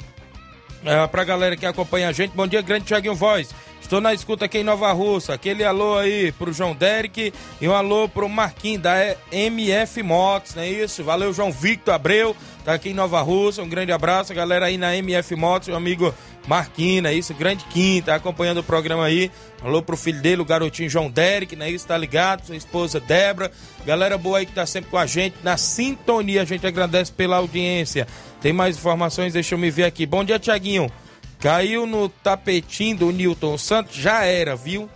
É, pra galera que acompanha a gente, bom dia, grande Thiaguinho Voz. Estou na escuta aqui em Nova Russa. Aquele alô aí pro João Derek e um alô pro Marquinhos da MF Motos, não é isso? Valeu, João Victor Abreu, tá aqui em Nova Russa. Um grande abraço, galera aí na MF Motos, meu amigo Marquinhos, é isso? Grande Kim, tá acompanhando o programa aí. Alô pro filho dele, o garotinho João Derek, não é isso? Tá ligado? Sua esposa Débora. Galera boa aí que tá sempre com a gente, na sintonia. A gente agradece pela audiência. Tem mais informações? Deixa eu me ver aqui. Bom dia, Tiaguinho. Caiu no tapetinho do Newton Santos, já era, viu?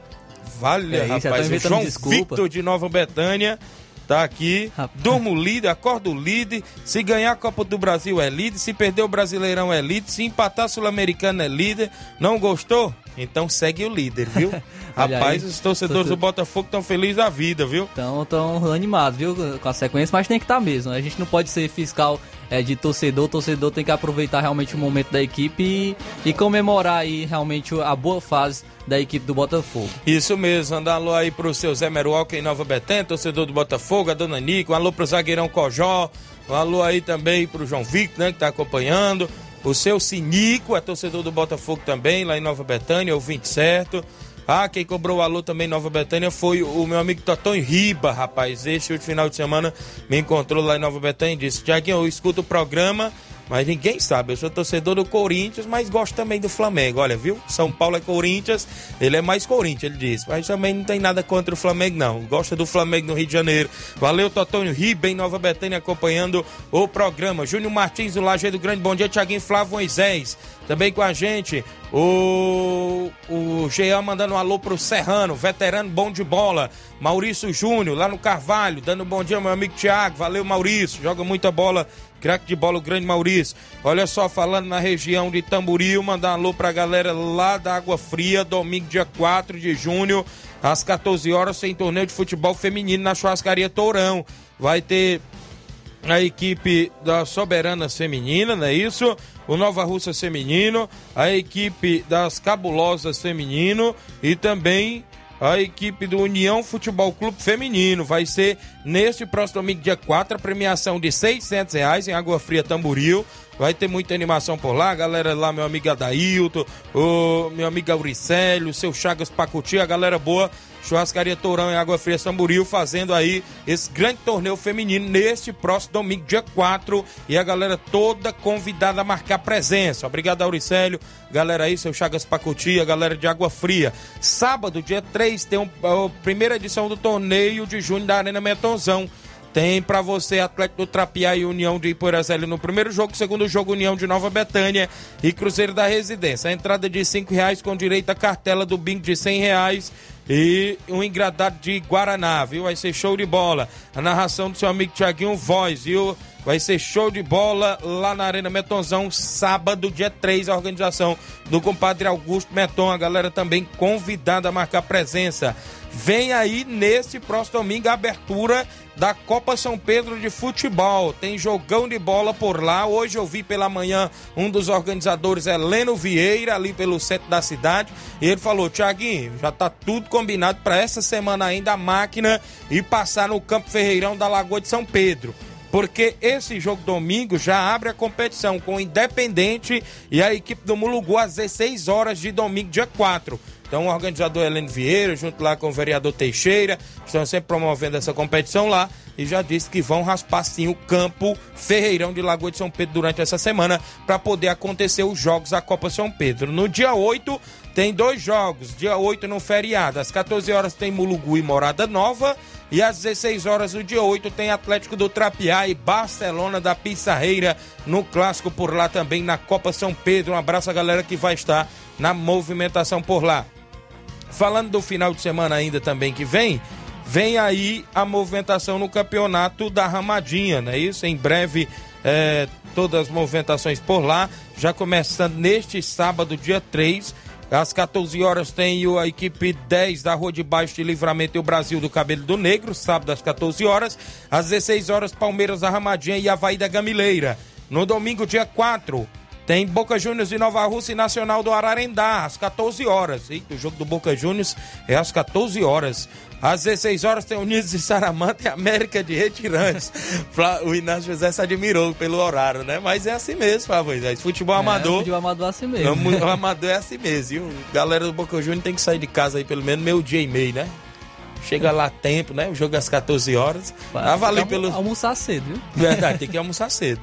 Vale, É isso, rapaz. O João desculpa. Victor de Nova Betânia tá aqui. Rapaz. Durmo líder, acordo líder. Se ganhar a Copa do Brasil é líder. Se perder o Brasileirão é líder. Se empatar a Sul-Americana é líder. Não gostou? Então segue o líder, viu? *laughs* Rapaz, aí. os torcedores Torcedor- do Botafogo estão felizes da vida, viu? Então, tão animados, viu, com a sequência, mas tem que estar mesmo. A gente não pode ser fiscal é, de torcedor, o torcedor tem que aproveitar realmente o momento da equipe e, e comemorar aí realmente a boa fase da equipe do Botafogo. Isso mesmo, manda um alô aí pro seu Zé Meruoca em Nova Betânia, torcedor do Botafogo, a dona Nico, um alô pro zagueirão Cojó, um alô aí também pro João Victor, né, que tá acompanhando, o seu Sinico, é torcedor do Botafogo também, lá em Nova Betânia, ouvinte certo. Ah, quem cobrou o alô também em Nova Betânia foi o meu amigo Totonho Riba, rapaz. Este último final de semana me encontrou lá em Nova Betânia e disse: Tiaguinho, eu escuto o programa, mas ninguém sabe. Eu sou torcedor do Corinthians, mas gosto também do Flamengo. Olha, viu? São Paulo é Corinthians, ele é mais Corinthians, ele disse. Mas também não tem nada contra o Flamengo, não. Gosta do Flamengo no Rio de Janeiro. Valeu, Totonho Riba em Nova Betânia acompanhando o programa. Júnior Martins do Lajeado Grande, bom dia, Tiaguinho Flávio Moisés. Também com a gente, o, o Jean mandando um alô pro Serrano, veterano bom de bola. Maurício Júnior, lá no Carvalho, dando um bom dia meu amigo Thiago. Valeu, Maurício. Joga muita bola, craque de bola, o grande Maurício. Olha só, falando na região de Tamboril, mandar um alô pra galera lá da Água Fria, domingo, dia 4 de junho, às 14 horas, tem torneio de futebol feminino na churrascaria Tourão. Vai ter a equipe da Soberanas Feminina, não é isso? O Nova Russa Feminino, a equipe das Cabulosas Feminino e também a equipe do União Futebol Clube Feminino. Vai ser neste próximo domingo, dia 4, a premiação de 600 reais em Água Fria Tamboril. Vai ter muita animação por lá, galera lá, meu amigo Adailton, o meu amigo Auricélio, seu Chagas Pacuti, a galera boa Churrascaria Tourão em Água Fria Samburil fazendo aí esse grande torneio feminino neste próximo domingo, dia 4. E a galera toda convidada a marcar presença. Obrigado, Auricélio. Galera aí, seu Chagas Pacuti, a galera de Água Fria. Sábado, dia 3, tem um- a primeira edição do torneio de junho da Arena Metonzão. Tem pra você Atlético do Trapiá e União de Iporazeli no primeiro jogo, segundo jogo União de Nova Betânia e Cruzeiro da Residência. A entrada de cinco reais com direito à cartela do bingo de cem reais e um engradado de Guaraná, viu? Vai ser show de bola. A narração do seu amigo Tiaguinho Voz, viu? Vai ser show de bola lá na Arena Metonzão, sábado, dia 3, a organização do compadre Augusto Meton. A galera também convidada a marcar presença. Vem aí nesse próximo domingo a abertura da Copa São Pedro de Futebol. Tem jogão de bola por lá. Hoje eu vi pela manhã um dos organizadores, Heleno Vieira, ali pelo centro da cidade. E ele falou: Tiaguinho, já tá tudo combinado para essa semana ainda a máquina e passar no Campo Ferreirão da Lagoa de São Pedro. Porque esse jogo domingo já abre a competição com o Independente e a equipe do Mulugu às 16 horas de domingo, dia 4. Então o organizador Heleno Vieira, junto lá com o vereador Teixeira, estão sempre promovendo essa competição lá e já disse que vão raspar sim o campo Ferreirão de Lagoa de São Pedro durante essa semana para poder acontecer os jogos da Copa São Pedro. No dia 8 tem dois jogos, dia 8 no feriado, às 14 horas tem Mulugu e Morada Nova e às 16 horas do dia 8 tem Atlético do Trapiá e Barcelona da Pissarreira no clássico por lá também na Copa São Pedro. Um abraço a galera que vai estar na movimentação por lá. Falando do final de semana ainda também que vem, vem aí a movimentação no campeonato da Ramadinha, não é isso? Em breve, é, todas as movimentações por lá, já começando neste sábado, dia 3. Às 14 horas tem a equipe 10 da Rua de Baixo de Livramento e o Brasil do Cabelo do Negro, sábado às 14 horas. Às 16 horas, Palmeiras da Ramadinha e Havaí da Gamileira. No domingo, dia 4, tem Boca Juniors de Nova Rússia e Nacional do Ararendá, às 14 horas. Eita, o jogo do Boca Juniors é às 14 horas. Às 16 horas tem Unidos de Saramanta e América de Retirantes. *laughs* o Inácio José se admirou pelo horário, né? Mas é assim mesmo, Fábio. Futebol é, amador. Futebol amador é assim mesmo. O amador é assim mesmo. O galera do Boca Juniors tem que sair de casa aí pelo menos meio dia e meio, né? Chega lá a tempo, né? O jogo é às 14 horas. Tava ali pelo. Almoçar cedo, viu? Verdade, tem que almoçar cedo.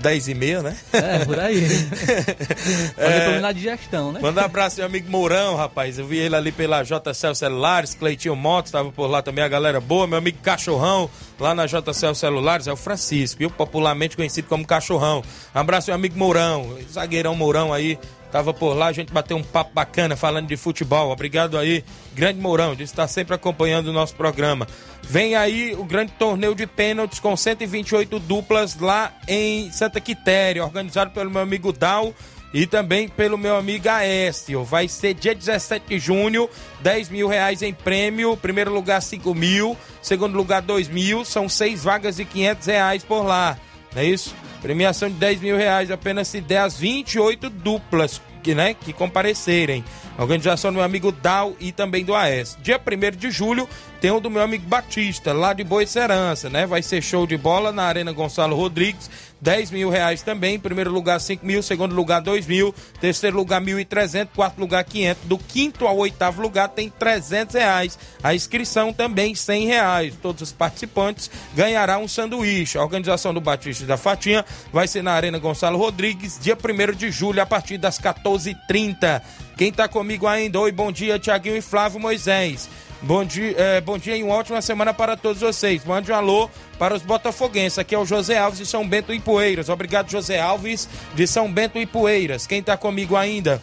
10 e meia, né? É, por aí. *laughs* Pode é, na digestão, né? Manda um abraço meu amigo Mourão, rapaz. Eu vi ele ali pela JCL Celulares, Cleitinho Motos, tava por lá também a galera boa. Meu amigo Cachorrão, lá na JCL Celulares, é o Francisco, viu? Popularmente conhecido como Cachorrão. Um abraço meu amigo Mourão, zagueirão Mourão aí Tava por lá, a gente bateu um papo bacana falando de futebol. Obrigado aí, Grande Mourão, de estar sempre acompanhando o nosso programa. Vem aí o grande torneio de pênaltis com 128 duplas lá em Santa Quitéria, organizado pelo meu amigo Dal e também pelo meu amigo Aécio. Vai ser dia 17 de junho, 10 mil reais em prêmio. Primeiro lugar, 5 mil. Segundo lugar, 2 mil. São seis vagas de 500 reais por lá. Não é isso? Premiação de 10 mil reais apenas se der as 28 duplas que, né, que comparecerem. organização do meu amigo Dal e também do AES. Dia 1 de julho tem o do meu amigo Batista, lá de Boa Serança, né? Vai ser show de bola na Arena Gonçalo Rodrigues. 10 mil reais também. Primeiro lugar, 5 mil. Segundo lugar, 2 mil. Terceiro lugar, 1.300. Quarto lugar, 500. Do quinto ao oitavo lugar, tem 300 reais. A inscrição também, 100 reais. Todos os participantes ganharão um sanduíche. A organização do Batista da Fatinha vai ser na Arena Gonçalo Rodrigues, dia 1 de julho, a partir das 14h30. Quem está comigo ainda? Oi, bom dia, Tiaguinho e Flávio Moisés. Bom dia, é, bom dia e uma ótima semana para todos vocês. Mande um alô para os botafoguenses. Aqui é o José Alves de São Bento e Poeiras. Obrigado, José Alves de São Bento e Poeiras. Quem está comigo ainda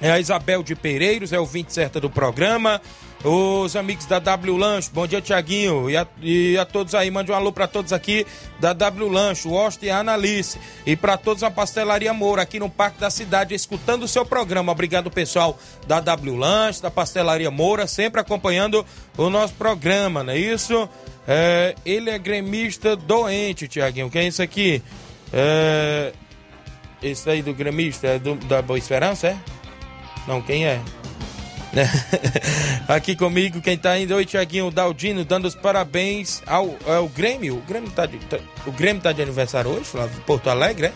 é a Isabel de Pereiros, é o 20 certa do programa os amigos da W Lanche, bom dia Tiaguinho e a, e a todos aí, mande um alô para todos aqui da W Lanche, o Austin e a Analice e para todos a Pastelaria Moura aqui no Parque da Cidade, escutando o seu programa. Obrigado pessoal da W Lanche, da Pastelaria Moura, sempre acompanhando o nosso programa, não é isso? É, ele é gremista doente, Tiaguinho, quem é isso aqui? É, esse aí do gremista é do, da Boa Esperança, é? Não, quem é? *laughs* Aqui comigo, quem tá indo, oi Tiaguinho Daldino, dando os parabéns ao, ao Grêmio. O Grêmio tá de, tá, o Grêmio tá de aniversário hoje, lá de Porto Alegre, é?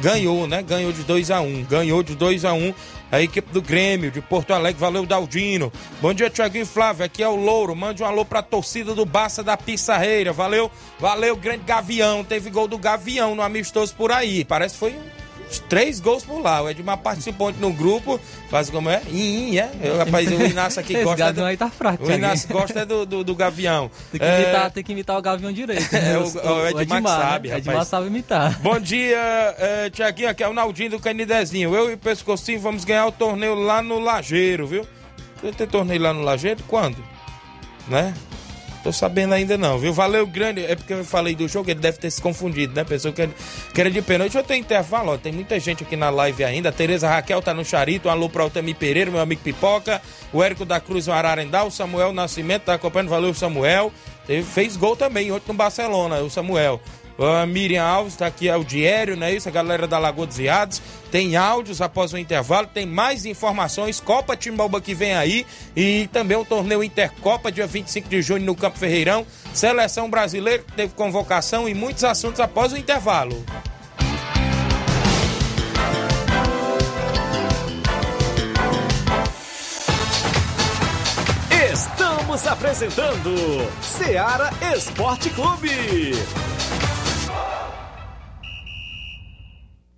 Ganhou, né? Ganhou de 2 a 1 um. Ganhou de 2 a 1 um. A equipe do Grêmio de Porto Alegre, valeu Daldino. Bom dia, Tiaguinho Flávio. Aqui é o Louro. Mande um alô pra torcida do Baça da Pissarreira. Valeu, valeu, grande Gavião. Teve gol do Gavião no amistoso por aí. Parece que foi um três gols por lá. O Edmar participou no grupo, faz como é? Ih, é? Eu, rapaz, o Inácio aqui *laughs* gosta. do... aí tá fraco, o Inácio gosta do, do, do, Gavião. Tem que, é... imitar, tem que imitar o Gavião direito. Né? *laughs* É, o, o, o, Edmar, Edmar sabe, né? Edmar sabe imitar. Bom dia, é, Tiaguinho, aqui é o Naldinho do Canidezinho. Eu e o Pescocinho vamos ganhar o torneio lá no Lageiro, viu? Você tem torneio lá no Lageiro? Quando? Né? Tô sabendo ainda não, viu? Valeu grande. É porque eu falei do jogo, ele deve ter se confundido, né? Pessoa que, que era de pênalti. Eu tenho intervalo, ó. Tem muita gente aqui na live ainda. Tereza Raquel tá no Charito. Um alô pra Altami Pereira, meu amigo Pipoca. O Érico da Cruz, o Ararendá. O Samuel Nascimento tá acompanhando. Valeu, Samuel. Ele fez gol também ontem no Barcelona, o Samuel. A Miriam Alves está aqui, é o Diério, não é isso? A galera da Lagoa dos Iados. Tem áudios após o intervalo, tem mais informações. Copa Timbalba que vem aí. E também o torneio Intercopa, dia 25 de junho, no Campo Ferreirão. Seleção brasileira teve convocação e muitos assuntos após o intervalo. Estamos apresentando Seara Esporte Clube.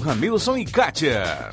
Ramilson e Kátia.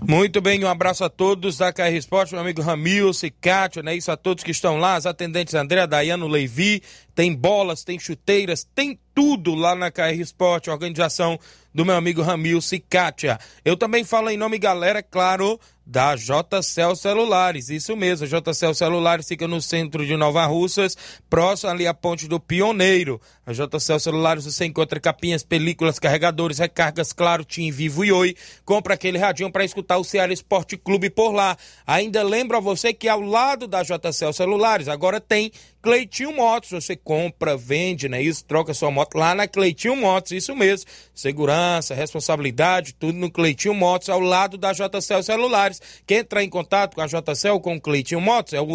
Muito bem, um abraço a todos da KR Esporte, meu amigo Ramilson e Kátia, né? Isso a todos que estão lá, as atendentes André, Dayano, Levi, tem bolas, tem chuteiras, tem tudo lá na KR Esporte, organização do meu amigo Ramil Cicatia. Eu também falo em nome, galera, claro, da JCL Celulares. Isso mesmo, a JCL Celulares fica no centro de Nova Russas, próximo ali à ponte do Pioneiro. A JCL Celulares você encontra capinhas, películas, carregadores, recargas, claro, Tim Vivo e Oi. Compra aquele radinho para escutar o Ceará Esporte Clube por lá. Ainda lembro a você que ao lado da JCL Celulares agora tem Cleitinho Motos, você compra, vende, né? Isso, troca sua moto lá na Cleitinho Motos, isso mesmo. Segurança, responsabilidade, tudo no Cleitinho Motos, ao lado da JCL Celulares. Quer entrar em contato com a JCL, com o Cleitinho Motos, é o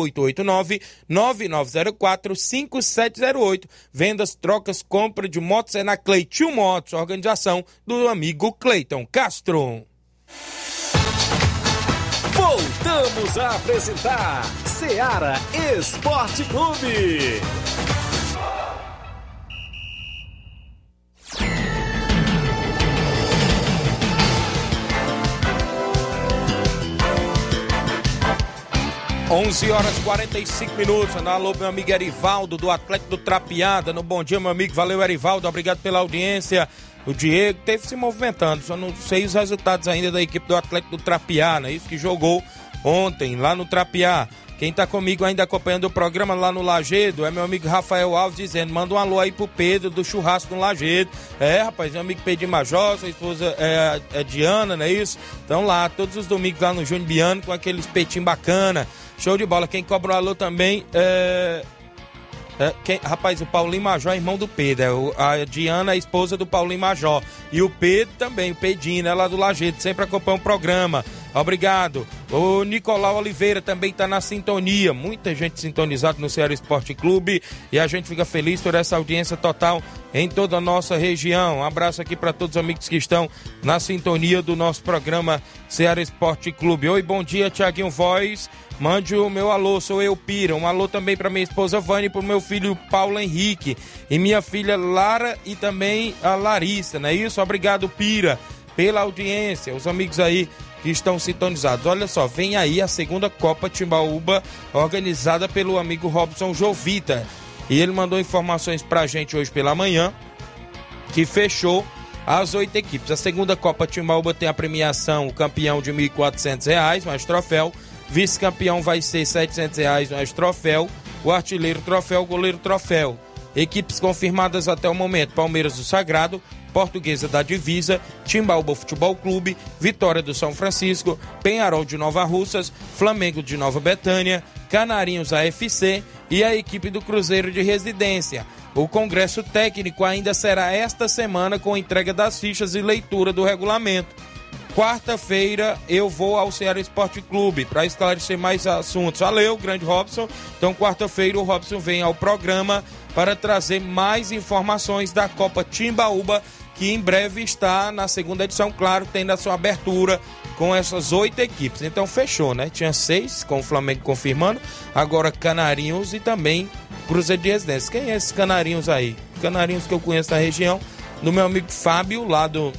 889-9904-5708. Vendas, trocas, compra de motos é na Cleitinho Motos, organização do amigo Cleiton Castro. Voltamos a apresentar Seara Esporte Clube. 11 horas 45 minutos. Alô, meu amigo Erivaldo, do Atlético do Trapiada. No bom dia, meu amigo. Valeu, Erivaldo. Obrigado pela audiência. O Diego teve se movimentando. Só não sei os resultados ainda da equipe do Atlético do Trapiá, né? Isso que jogou ontem lá no Trapiá. Quem tá comigo ainda acompanhando o programa lá no Lagedo é meu amigo Rafael Alves dizendo: manda um alô aí pro Pedro do churrasco no Lagedo. É, rapaz, meu amigo Pedro Major, sua esposa é, é Diana, não é isso? Então lá, todos os domingos lá no Júnior Biano com aquele espetinho bacana. Show de bola. Quem cobra um alô também é. É quem, rapaz, o Paulinho Major é irmão do Pedro. É, a Diana é esposa do Paulinho Major. E o Pedro também, o Pedinho, né, lá do Lajeito, sempre acompanha o programa. Obrigado. O Nicolau Oliveira também está na sintonia. Muita gente sintonizada no Ceará Esporte Clube. E a gente fica feliz por essa audiência total em toda a nossa região. Um abraço aqui para todos os amigos que estão na sintonia do nosso programa Ceará Esporte Clube. Oi, bom dia, Tiaguinho Voz. Mande o meu alô, sou eu, Pira. Um alô também para minha esposa Vânia e para o meu filho Paulo Henrique. E minha filha Lara e também a Larissa, não é isso? Obrigado, Pira, pela audiência. Os amigos aí que estão sintonizados. Olha só, vem aí a segunda Copa Timbaúba, organizada pelo amigo Robson Jovita. E ele mandou informações pra gente hoje pela manhã, que fechou as oito equipes. A segunda Copa Timbaúba tem a premiação, o campeão de R$ 1.400, mais troféu. Vice-campeão vai ser R$ 700, mais troféu. O artilheiro troféu, o goleiro troféu. Equipes confirmadas até o momento: Palmeiras do Sagrado, Portuguesa da Divisa, Timbaúba Futebol Clube, Vitória do São Francisco, Penharol de Nova Russas, Flamengo de Nova Betânia, Canarinhos AFC e a equipe do Cruzeiro de Residência. O congresso técnico ainda será esta semana com entrega das fichas e leitura do regulamento. Quarta-feira eu vou ao Ceará Esporte Clube para esclarecer mais assuntos. Valeu, grande Robson. Então, quarta-feira o Robson vem ao programa para trazer mais informações da Copa Timbaúba que em breve está na segunda edição, claro, tendo a sua abertura com essas oito equipes. Então fechou, né? Tinha seis, com o Flamengo confirmando, agora Canarinhos e também Cruzeiro de Residência. Quem é esses Canarinhos aí? Canarinhos que eu conheço da região, do meu amigo Fábio, lá do,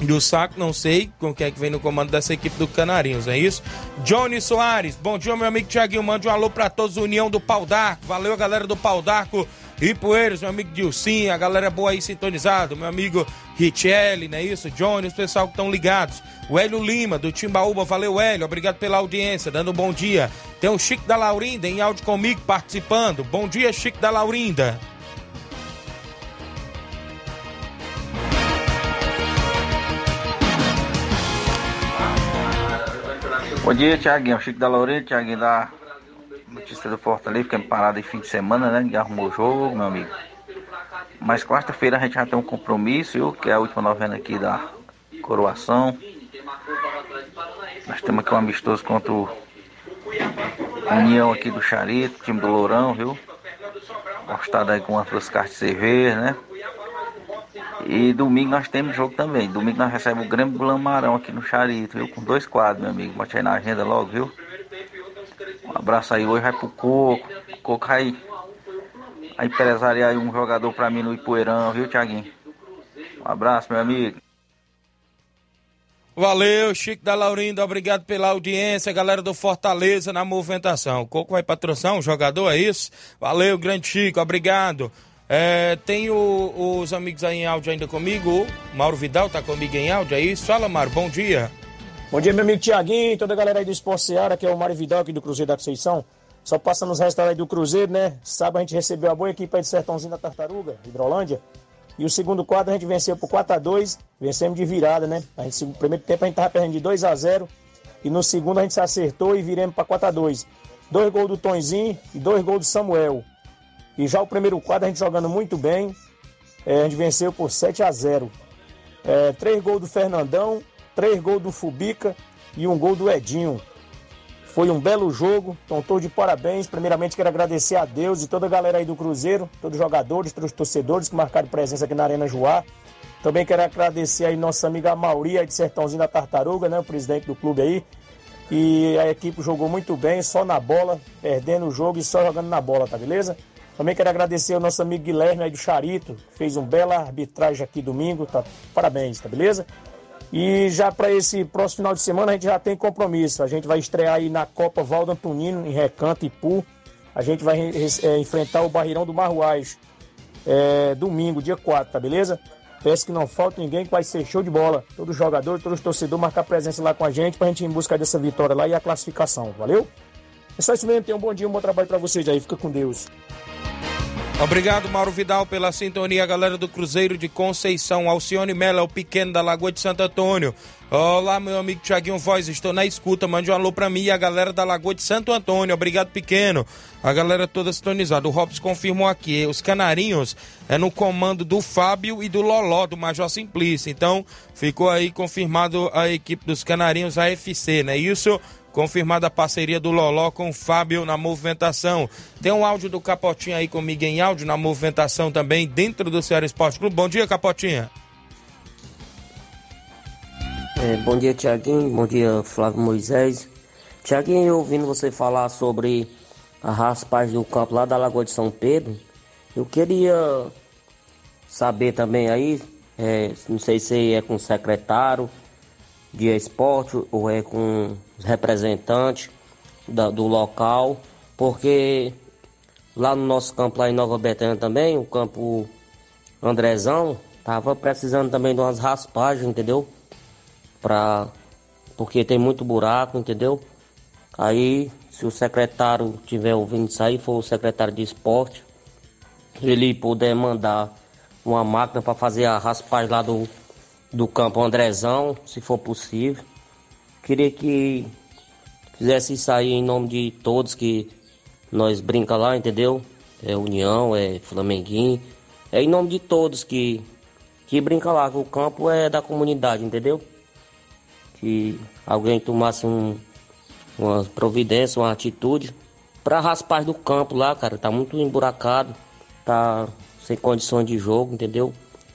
do Saco, não sei com quem é que vem no comando dessa equipe do Canarinhos, é isso? Johnny Soares, bom dia, meu amigo Tiaguinho, mande um alô pra todos, União do Pau d'Arco, valeu galera do Pau d'Arco, Poeiras, meu amigo Dilcim, a galera boa aí sintonizado, meu amigo Richelli, não é isso? Johnny, os pessoal que estão ligados. O Hélio Lima, do Timbaúba, valeu Hélio, obrigado pela audiência, dando um bom dia. Tem o Chico da Laurinda em áudio comigo participando. Bom dia, Chico da Laurinda. Bom dia, Tiaguinho. Chico da Laurinda, Tiaguinho da Notícia do Fortaleza, ficamos parados em fim de semana, né? Ninguém arrumou o jogo, meu amigo. Mas quarta-feira a gente já tem um compromisso, viu? Que é a última novena aqui da coroação. Nós temos aqui um amistoso contra o União aqui do Charito, time do Lourão, viu? Gostado aí com umas duas cartas de cerveja, né? E domingo nós temos jogo também. Domingo nós recebemos o Grêmio Blamarão aqui no Charito, viu? Com dois quadros, meu amigo. Bote aí na agenda logo, viu? Abraço aí hoje vai pro Coco. Coco aí. A empresariar aí um jogador pra mim no Ipueirão, viu, Tiaguinho? Um abraço, meu amigo. Valeu, Chico da Laurinda, obrigado pela audiência, galera do Fortaleza na movimentação. Coco vai patrocinar um jogador, é isso? Valeu, grande Chico, obrigado. É, tem o, os amigos aí em áudio ainda comigo. O Mauro Vidal tá comigo em áudio, é isso? Fala, Mauro, bom dia. Bom dia, meu amigo Tiaguinho, toda a galera aí do Esporte Seara, que é o Mário Vidal aqui do Cruzeiro da Conceição. Só passando os resultados aí do Cruzeiro, né? Sábado a gente recebeu a boa equipe aí de Sertãozinho da Tartaruga, Hidrolândia. E o segundo quadro a gente venceu por 4x2, vencemos de virada, né? A gente, no primeiro tempo a gente tava perdendo de 2x0 e no segundo a gente se acertou e viremos para 4x2. Dois gols do Tonzinho e dois gols do Samuel. E já o primeiro quadro a gente jogando muito bem, é, a gente venceu por 7x0. É, três gols do Fernandão, três gols do Fubica e um gol do Edinho. Foi um belo jogo, então estou de parabéns. Primeiramente quero agradecer a Deus e toda a galera aí do Cruzeiro, todos os jogadores, todos os torcedores que marcaram presença aqui na Arena Joá. Também quero agradecer aí nossa amiga Mauri, aí de Sertãozinho da Tartaruga, né, o presidente do clube aí. E a equipe jogou muito bem, só na bola, perdendo o jogo e só jogando na bola, tá beleza? Também quero agradecer ao nosso amigo Guilherme aí do Charito, que fez um bela arbitragem aqui domingo, tá? Parabéns, tá beleza? E já para esse próximo final de semana a gente já tem compromisso. A gente vai estrear aí na Copa Valdo Antonino, em Recanto e Pu. A gente vai é, enfrentar o Barreirão do Marruais é, domingo, dia 4, tá beleza? Peço que não falte ninguém que vai ser show de bola. Todos os jogadores, todos os torcedores marcar presença lá com a gente pra gente ir em busca dessa vitória lá e a classificação, valeu? É só isso mesmo, tenham um bom dia, um bom trabalho para vocês aí. Fica com Deus. Obrigado, Mauro Vidal, pela sintonia, galera do Cruzeiro de Conceição. Alcione Mello, o pequeno da Lagoa de Santo Antônio. Olá, meu amigo Tiaguinho Voz, estou na escuta. Mande um alô pra mim e a galera da Lagoa de Santo Antônio. Obrigado, pequeno. A galera toda sintonizada. O Robson confirmou aqui. Os canarinhos é no comando do Fábio e do Loló, do Major Simplício. Então, ficou aí confirmado a equipe dos canarinhos AFC, não é isso? Confirmada a parceria do Loló com o Fábio na movimentação. Tem um áudio do Capotinha aí comigo em áudio na movimentação também dentro do Ceará Esporte Clube. Bom dia, Capotinha. É, bom dia, Tiaguinho. Bom dia, Flávio Moisés. Tiaguinho, ouvindo você falar sobre a raspagem do campo lá da Lagoa de São Pedro, eu queria saber também aí, é, não sei se é com o secretário de esporte ou é com os representantes da, do local, porque lá no nosso campo lá em Nova Betânia também, o campo Andrezão, tava precisando também de umas raspagens, entendeu? Pra, porque tem muito buraco, entendeu? Aí, se o secretário tiver ouvindo isso aí, for o secretário de esporte, ele puder mandar uma máquina para fazer a raspagem lá do, do campo Andrezão, se for possível. Queria que fizesse isso aí em nome de todos que nós brinca lá, entendeu? É União, é Flamenguinho. É em nome de todos que, que brinca lá, que o campo é da comunidade, entendeu? Que alguém tomasse um, uma providência, uma atitude para raspar do campo lá, cara. Tá muito emburacado, tá sem condições de jogo, entendeu?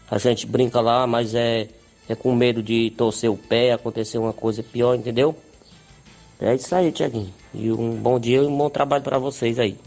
A gente brinca lá, mas é é com medo de torcer o pé, acontecer uma coisa pior, entendeu? É isso aí, Tiaguinho. E um bom dia e um bom trabalho para vocês aí.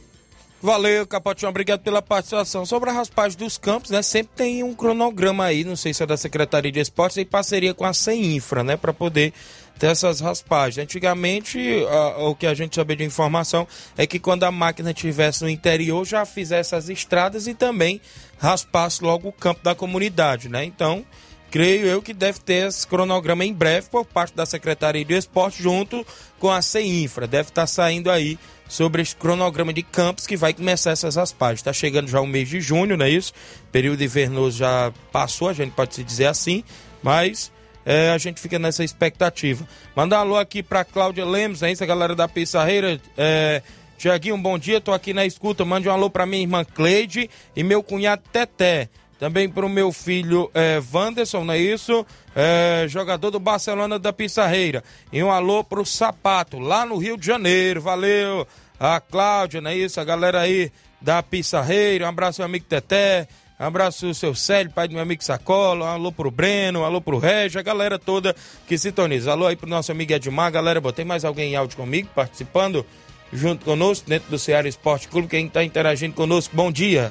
Valeu, Capotinho, obrigado pela participação. Sobre a raspagem dos campos, né? Sempre tem um cronograma aí, não sei se é da Secretaria de Esportes, em parceria com a CEINFRA, né? Para poder ter essas raspagens. Antigamente, a, o que a gente sabia de informação é que quando a máquina estivesse no interior, já fizesse as estradas e também raspasse logo o campo da comunidade, né? Então, creio eu que deve ter esse cronograma em breve por parte da Secretaria de Esporte junto com a CEINFRA. Deve estar saindo aí sobre esse cronograma de campos que vai começar essas raspagens. Está chegando já o mês de junho, não é isso? Período invernoso já passou, a gente pode se dizer assim, mas é, a gente fica nessa expectativa. Mandar um alô aqui para Cláudia Lemos, é isso, a galera da Pissarreira. É, Tiaguinho, bom dia, tô aqui na escuta. Mande um alô para minha irmã Cleide e meu cunhado Teté. Também para o meu filho é, Wanderson, não é isso? É, jogador do Barcelona da Pissarreira. E um alô para o Sapato, lá no Rio de Janeiro. Valeu, a Cláudia, não é isso? A galera aí da Pissarreira. Um abraço, meu amigo Teté. Um abraço, seu Célio, pai do meu amigo Sacola. Um alô pro Breno, um alô pro Régio, a galera toda que sintoniza. Alô aí pro nosso amigo Edmar. Galera, botei mais alguém em áudio comigo, participando junto conosco, dentro do Ceará Esporte Clube. Quem está interagindo conosco, bom dia.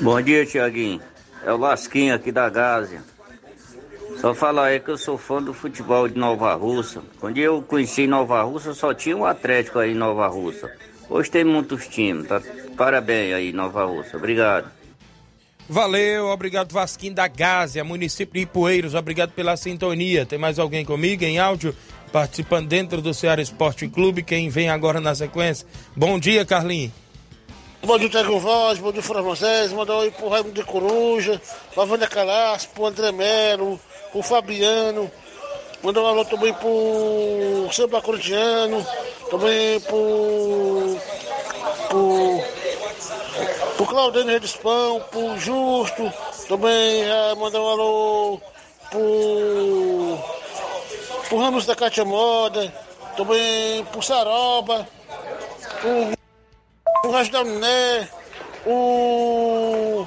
Bom dia, Tiaguinho. É o Lasquinho aqui da Gásia. Só falar aí que eu sou fã do futebol de Nova Russa. Quando eu conheci Nova Russa, só tinha um Atlético aí em Nova Russa. Hoje tem muitos times, tá? Parabéns aí, Nova Russa. Obrigado. Valeu, obrigado Vasquinho da Gásia, município de Ipueiros, obrigado pela sintonia. Tem mais alguém comigo em áudio participando dentro do Ceará Esporte Clube? Quem vem agora na sequência? Bom dia, Carlinhos. Bom dia, Tiago Voz, dia, Fora Moisés, mandou aí pro Raimundo de Coruja, pra Vânia Calas, pro André Melo, pro Fabiano, mandou um alô também pro Samba Corintiano, também pro. pro. pro Claudênio Redispão, pro Justo, também é, mandou um alô pro. pro Ramos da Cátia Moda, também pro Saroba, pro o resto da Miné, o.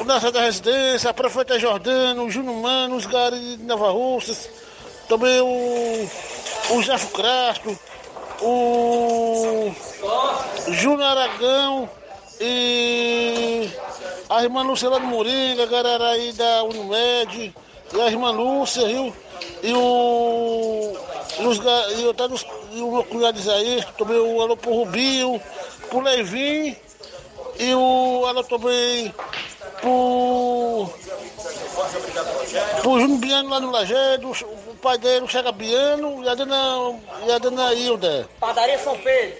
O Nessa da Residência, a Prefeita Jordano, o Júnior Mano, os Gari de Nova Russas, também o. O Jefo Crasto, o. Júnior Aragão e. A irmã do Moringa, galera aí da Unimed, e a irmã Lúcia, viu? E o. E, os, e, eu tá nos- e o meu cunhado Isaías, também o alô pro Rubinho, pro Levin, e o alô também pro. pro Júnior Biano lá no Lajedo, o pai dele, o Chega Biano, e a dona, e a dona Hilda. Padaria São Pedro.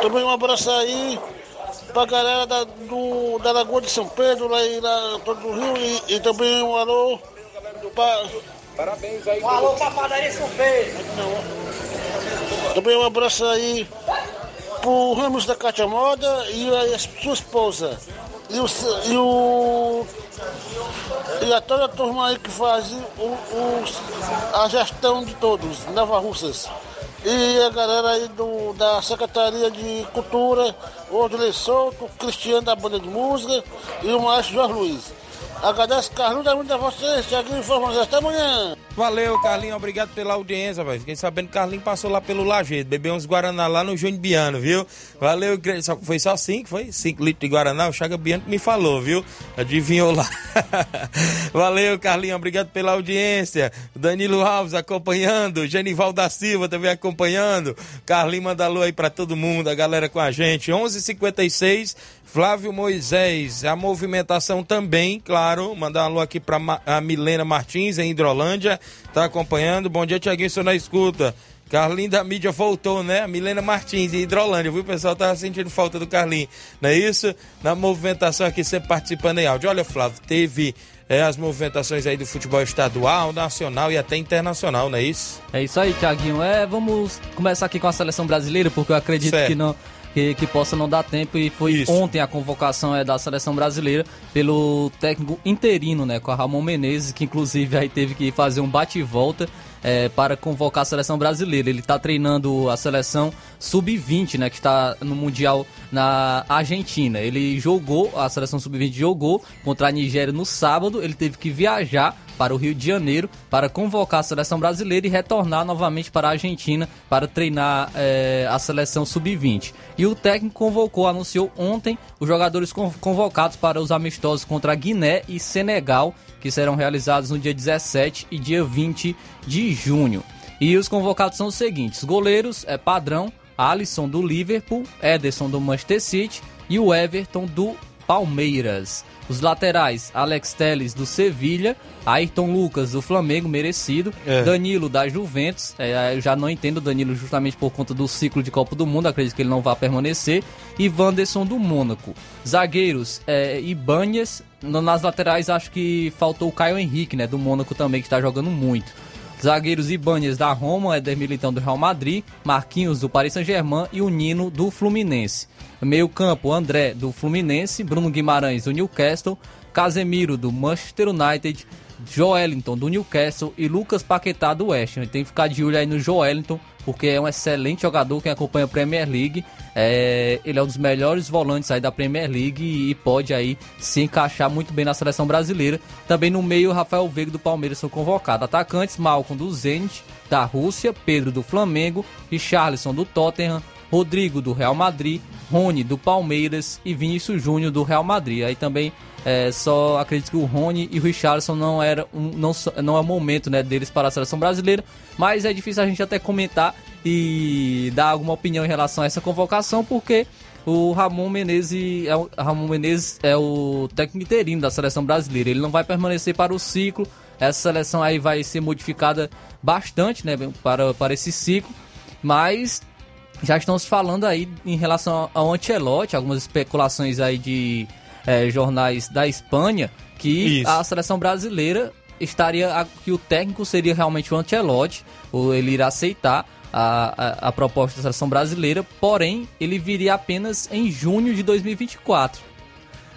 Também um abraço aí pra galera da, do, da Lagoa de São Pedro, lá, em- lá todo do Rio, e, e também um alô pra. Parabéns aí. Um alô pra Padaria São Pedro. Também um abraço aí pro Ramos da Cátia Moda e a sua esposa. E o, e o. E a toda a turma aí que faz o, o- a gestão de todos, Nova Russas. E a galera aí do, da Secretaria de Cultura, Odilei Souto, Cristiano da Banda de Música e o Maestro Jorge Luiz. Agradeço, Carlos, da muito a vocês, Tiaguinho Informações. Até amanhã. Valeu, Carlinhos, obrigado pela audiência, velho. Fiquei sabendo que Carlinhos passou lá pelo Lajeado, bebeu uns Guaraná lá no Júnior Biano, viu? Valeu, foi só cinco, foi? Cinco litros de Guaraná, o Chaga Biano me falou, viu? Adivinhou lá. *laughs* Valeu, Carlinhos, obrigado pela audiência. Danilo Alves acompanhando, Genival da Silva também acompanhando. Carlinhos manda alô aí pra todo mundo, a galera com a gente. 11:56 Flávio Moisés, a movimentação também, claro. Mandar um alô aqui pra Ma- a Milena Martins, em Hidrolândia, tá acompanhando. Bom dia, Tiaguinho, sou na escuta. Carlinho da mídia voltou, né? Milena Martins, em Hidrolândia, viu? O pessoal tava sentindo falta do Carlinho, não é isso? Na movimentação aqui, sempre participando em áudio. Olha, Flávio, teve é, as movimentações aí do futebol estadual, nacional e até internacional, não é isso? É isso aí, Thiaguinho. É, vamos começar aqui com a seleção brasileira, porque eu acredito Certo. que não. Que, que possa não dar tempo e foi ontem a convocação é, da seleção brasileira pelo técnico interino, né, com a Ramon Menezes, que inclusive aí teve que fazer um bate e volta é, para convocar a seleção brasileira. Ele está treinando a seleção sub-20, né, que está no mundial na Argentina. Ele jogou, a seleção sub-20 jogou contra a Nigéria no sábado. Ele teve que viajar para o Rio de Janeiro para convocar a seleção brasileira e retornar novamente para a Argentina para treinar eh, a seleção sub-20. E o técnico convocou, anunciou ontem os jogadores con- convocados para os amistosos contra Guiné e Senegal, que serão realizados no dia 17 e dia 20 de junho. E os convocados são os seguintes: goleiros é padrão, Alisson do Liverpool, Ederson do Manchester City e o Everton do Palmeiras. Os laterais, Alex Telles do Sevilha, Ayrton Lucas do Flamengo, merecido, É. Danilo da Juventus, é, eu já não entendo o Danilo justamente por conta do ciclo de Copa do Mundo, acredito que ele não vai permanecer, e Wanderson do Mônaco. Zagueiros, é, nas laterais acho que faltou o Caio Henrique, né, do Mônaco também, que está jogando muito. Zagueiros Ibanez da Roma, Éder Militão do Real Madrid, Marquinhos do Paris Saint-Germain e o Nino do Fluminense. Meio campo, André do Fluminense, Bruno Guimarães do Newcastle, Casemiro do Manchester United, Joelinton do Newcastle e Lucas Paquetá do West Ham. Tem que ficar de olho aí no Joelinton, porque é um excelente jogador quem acompanha a Premier League. É, ele é um dos melhores volantes aí da Premier League e, pode aí se encaixar muito bem na seleção brasileira. Também no meio, Rafael Veiga do Palmeiras são convocados. Atacantes, Malcolm do Zenit, da Rússia, Pedro do Flamengo, Richarlison do Tottenham, Rodrigo do Real Madrid, Rony do Palmeiras e Vinícius Júnior do Real Madrid. Aí também é, só acredito que o Rony e o Richarlison não era um, não, não é o momento né, deles para a seleção brasileira, mas é difícil a gente até comentar e dar alguma opinião em relação a essa convocação, porque o Ramon Menezes é o, Ramon Menezes é o técnico interino da seleção brasileira. Ele não vai permanecer para o ciclo. Essa seleção aí vai ser modificada bastante, né, para, para esse ciclo. Mas já estamos falando aí em relação ao Ancelotti, algumas especulações aí de é, jornais da Espanha, que Isso. a seleção brasileira estaria que o técnico seria realmente o Ancelotti, ou ele irá aceitar a, a, a, proposta da seleção brasileira, porém ele viria apenas em junho de 2024.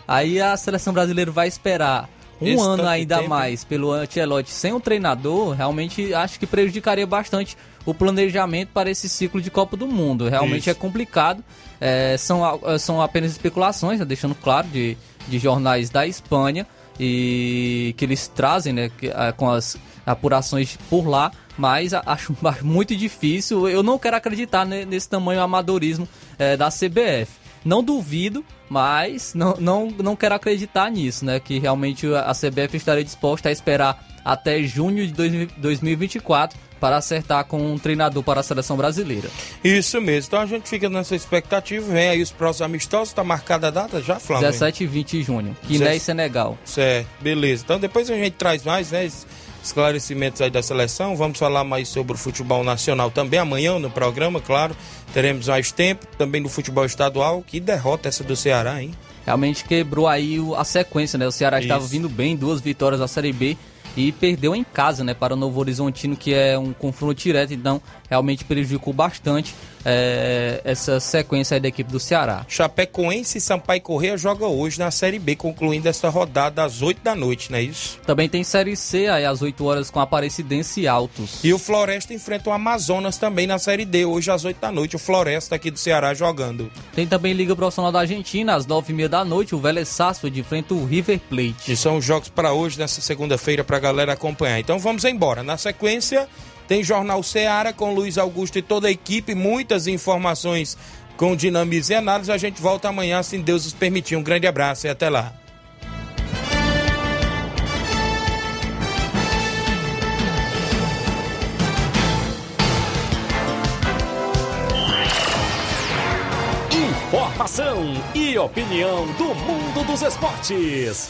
Aí a seleção brasileira vai esperar um Esse ano ainda tempo. mais pelo Ancelotti sem um treinador, realmente acho que prejudicaria bastante o planejamento para esse ciclo de Copa do Mundo. Realmente Isso. é complicado. É, são, são apenas especulações, né, deixando claro, de, de jornais da Espanha e que eles trazem né, a, com as apurações por lá, mas acho *laughs* muito difícil. Eu não quero acreditar nesse tamanho amadorismo é, da CBF. Não duvido, mas não, não, não quero acreditar nisso, né? Que realmente a CBF estaria disposta a esperar até junho de 2024 para acertar com um treinador para a seleção brasileira. Isso mesmo. Então a gente fica nessa expectativa. Vem aí os próximos amistosos. Está marcada a data já, Flávio? 17 e 20 de junho. Guiné e Senegal. Certo, beleza. Então depois a gente traz mais, né? Esclarecimentos aí da seleção. Vamos falar mais sobre o futebol nacional também amanhã no programa, claro. Teremos mais tempo. Também no futebol estadual. Que derrota essa do Ceará, hein? Realmente quebrou aí a sequência, né? O Ceará Isso. estava vindo bem, duas vitórias na Série B e perdeu em casa, né, para o Novo Horizontino, que é um confronto direto, então realmente prejudicou bastante é, essa sequência da equipe do Ceará. Chapecoense e Sampaio Correia joga hoje na Série B, concluindo essa rodada às 8 da noite, não é isso? Também tem Série C aí às 8 horas com Aparecidense e Altos. E o Floresta enfrenta o Amazonas também na Série D, hoje às 8 da noite, o Floresta aqui do Ceará jogando. Tem também Liga Profissional da Argentina, às 9h30 da noite, o Vélez Sarsfield enfrenta o River Plate. E são os jogos para hoje, nessa segunda-feira, para a galera acompanhar. Então vamos embora. Na sequência... Tem Jornal Seara com Luiz Augusto e toda a equipe, muitas informações com dinamismo e análise. A gente volta amanhã, se Deus nos permitir. Um grande abraço e até lá. Informação e opinião do mundo dos esportes.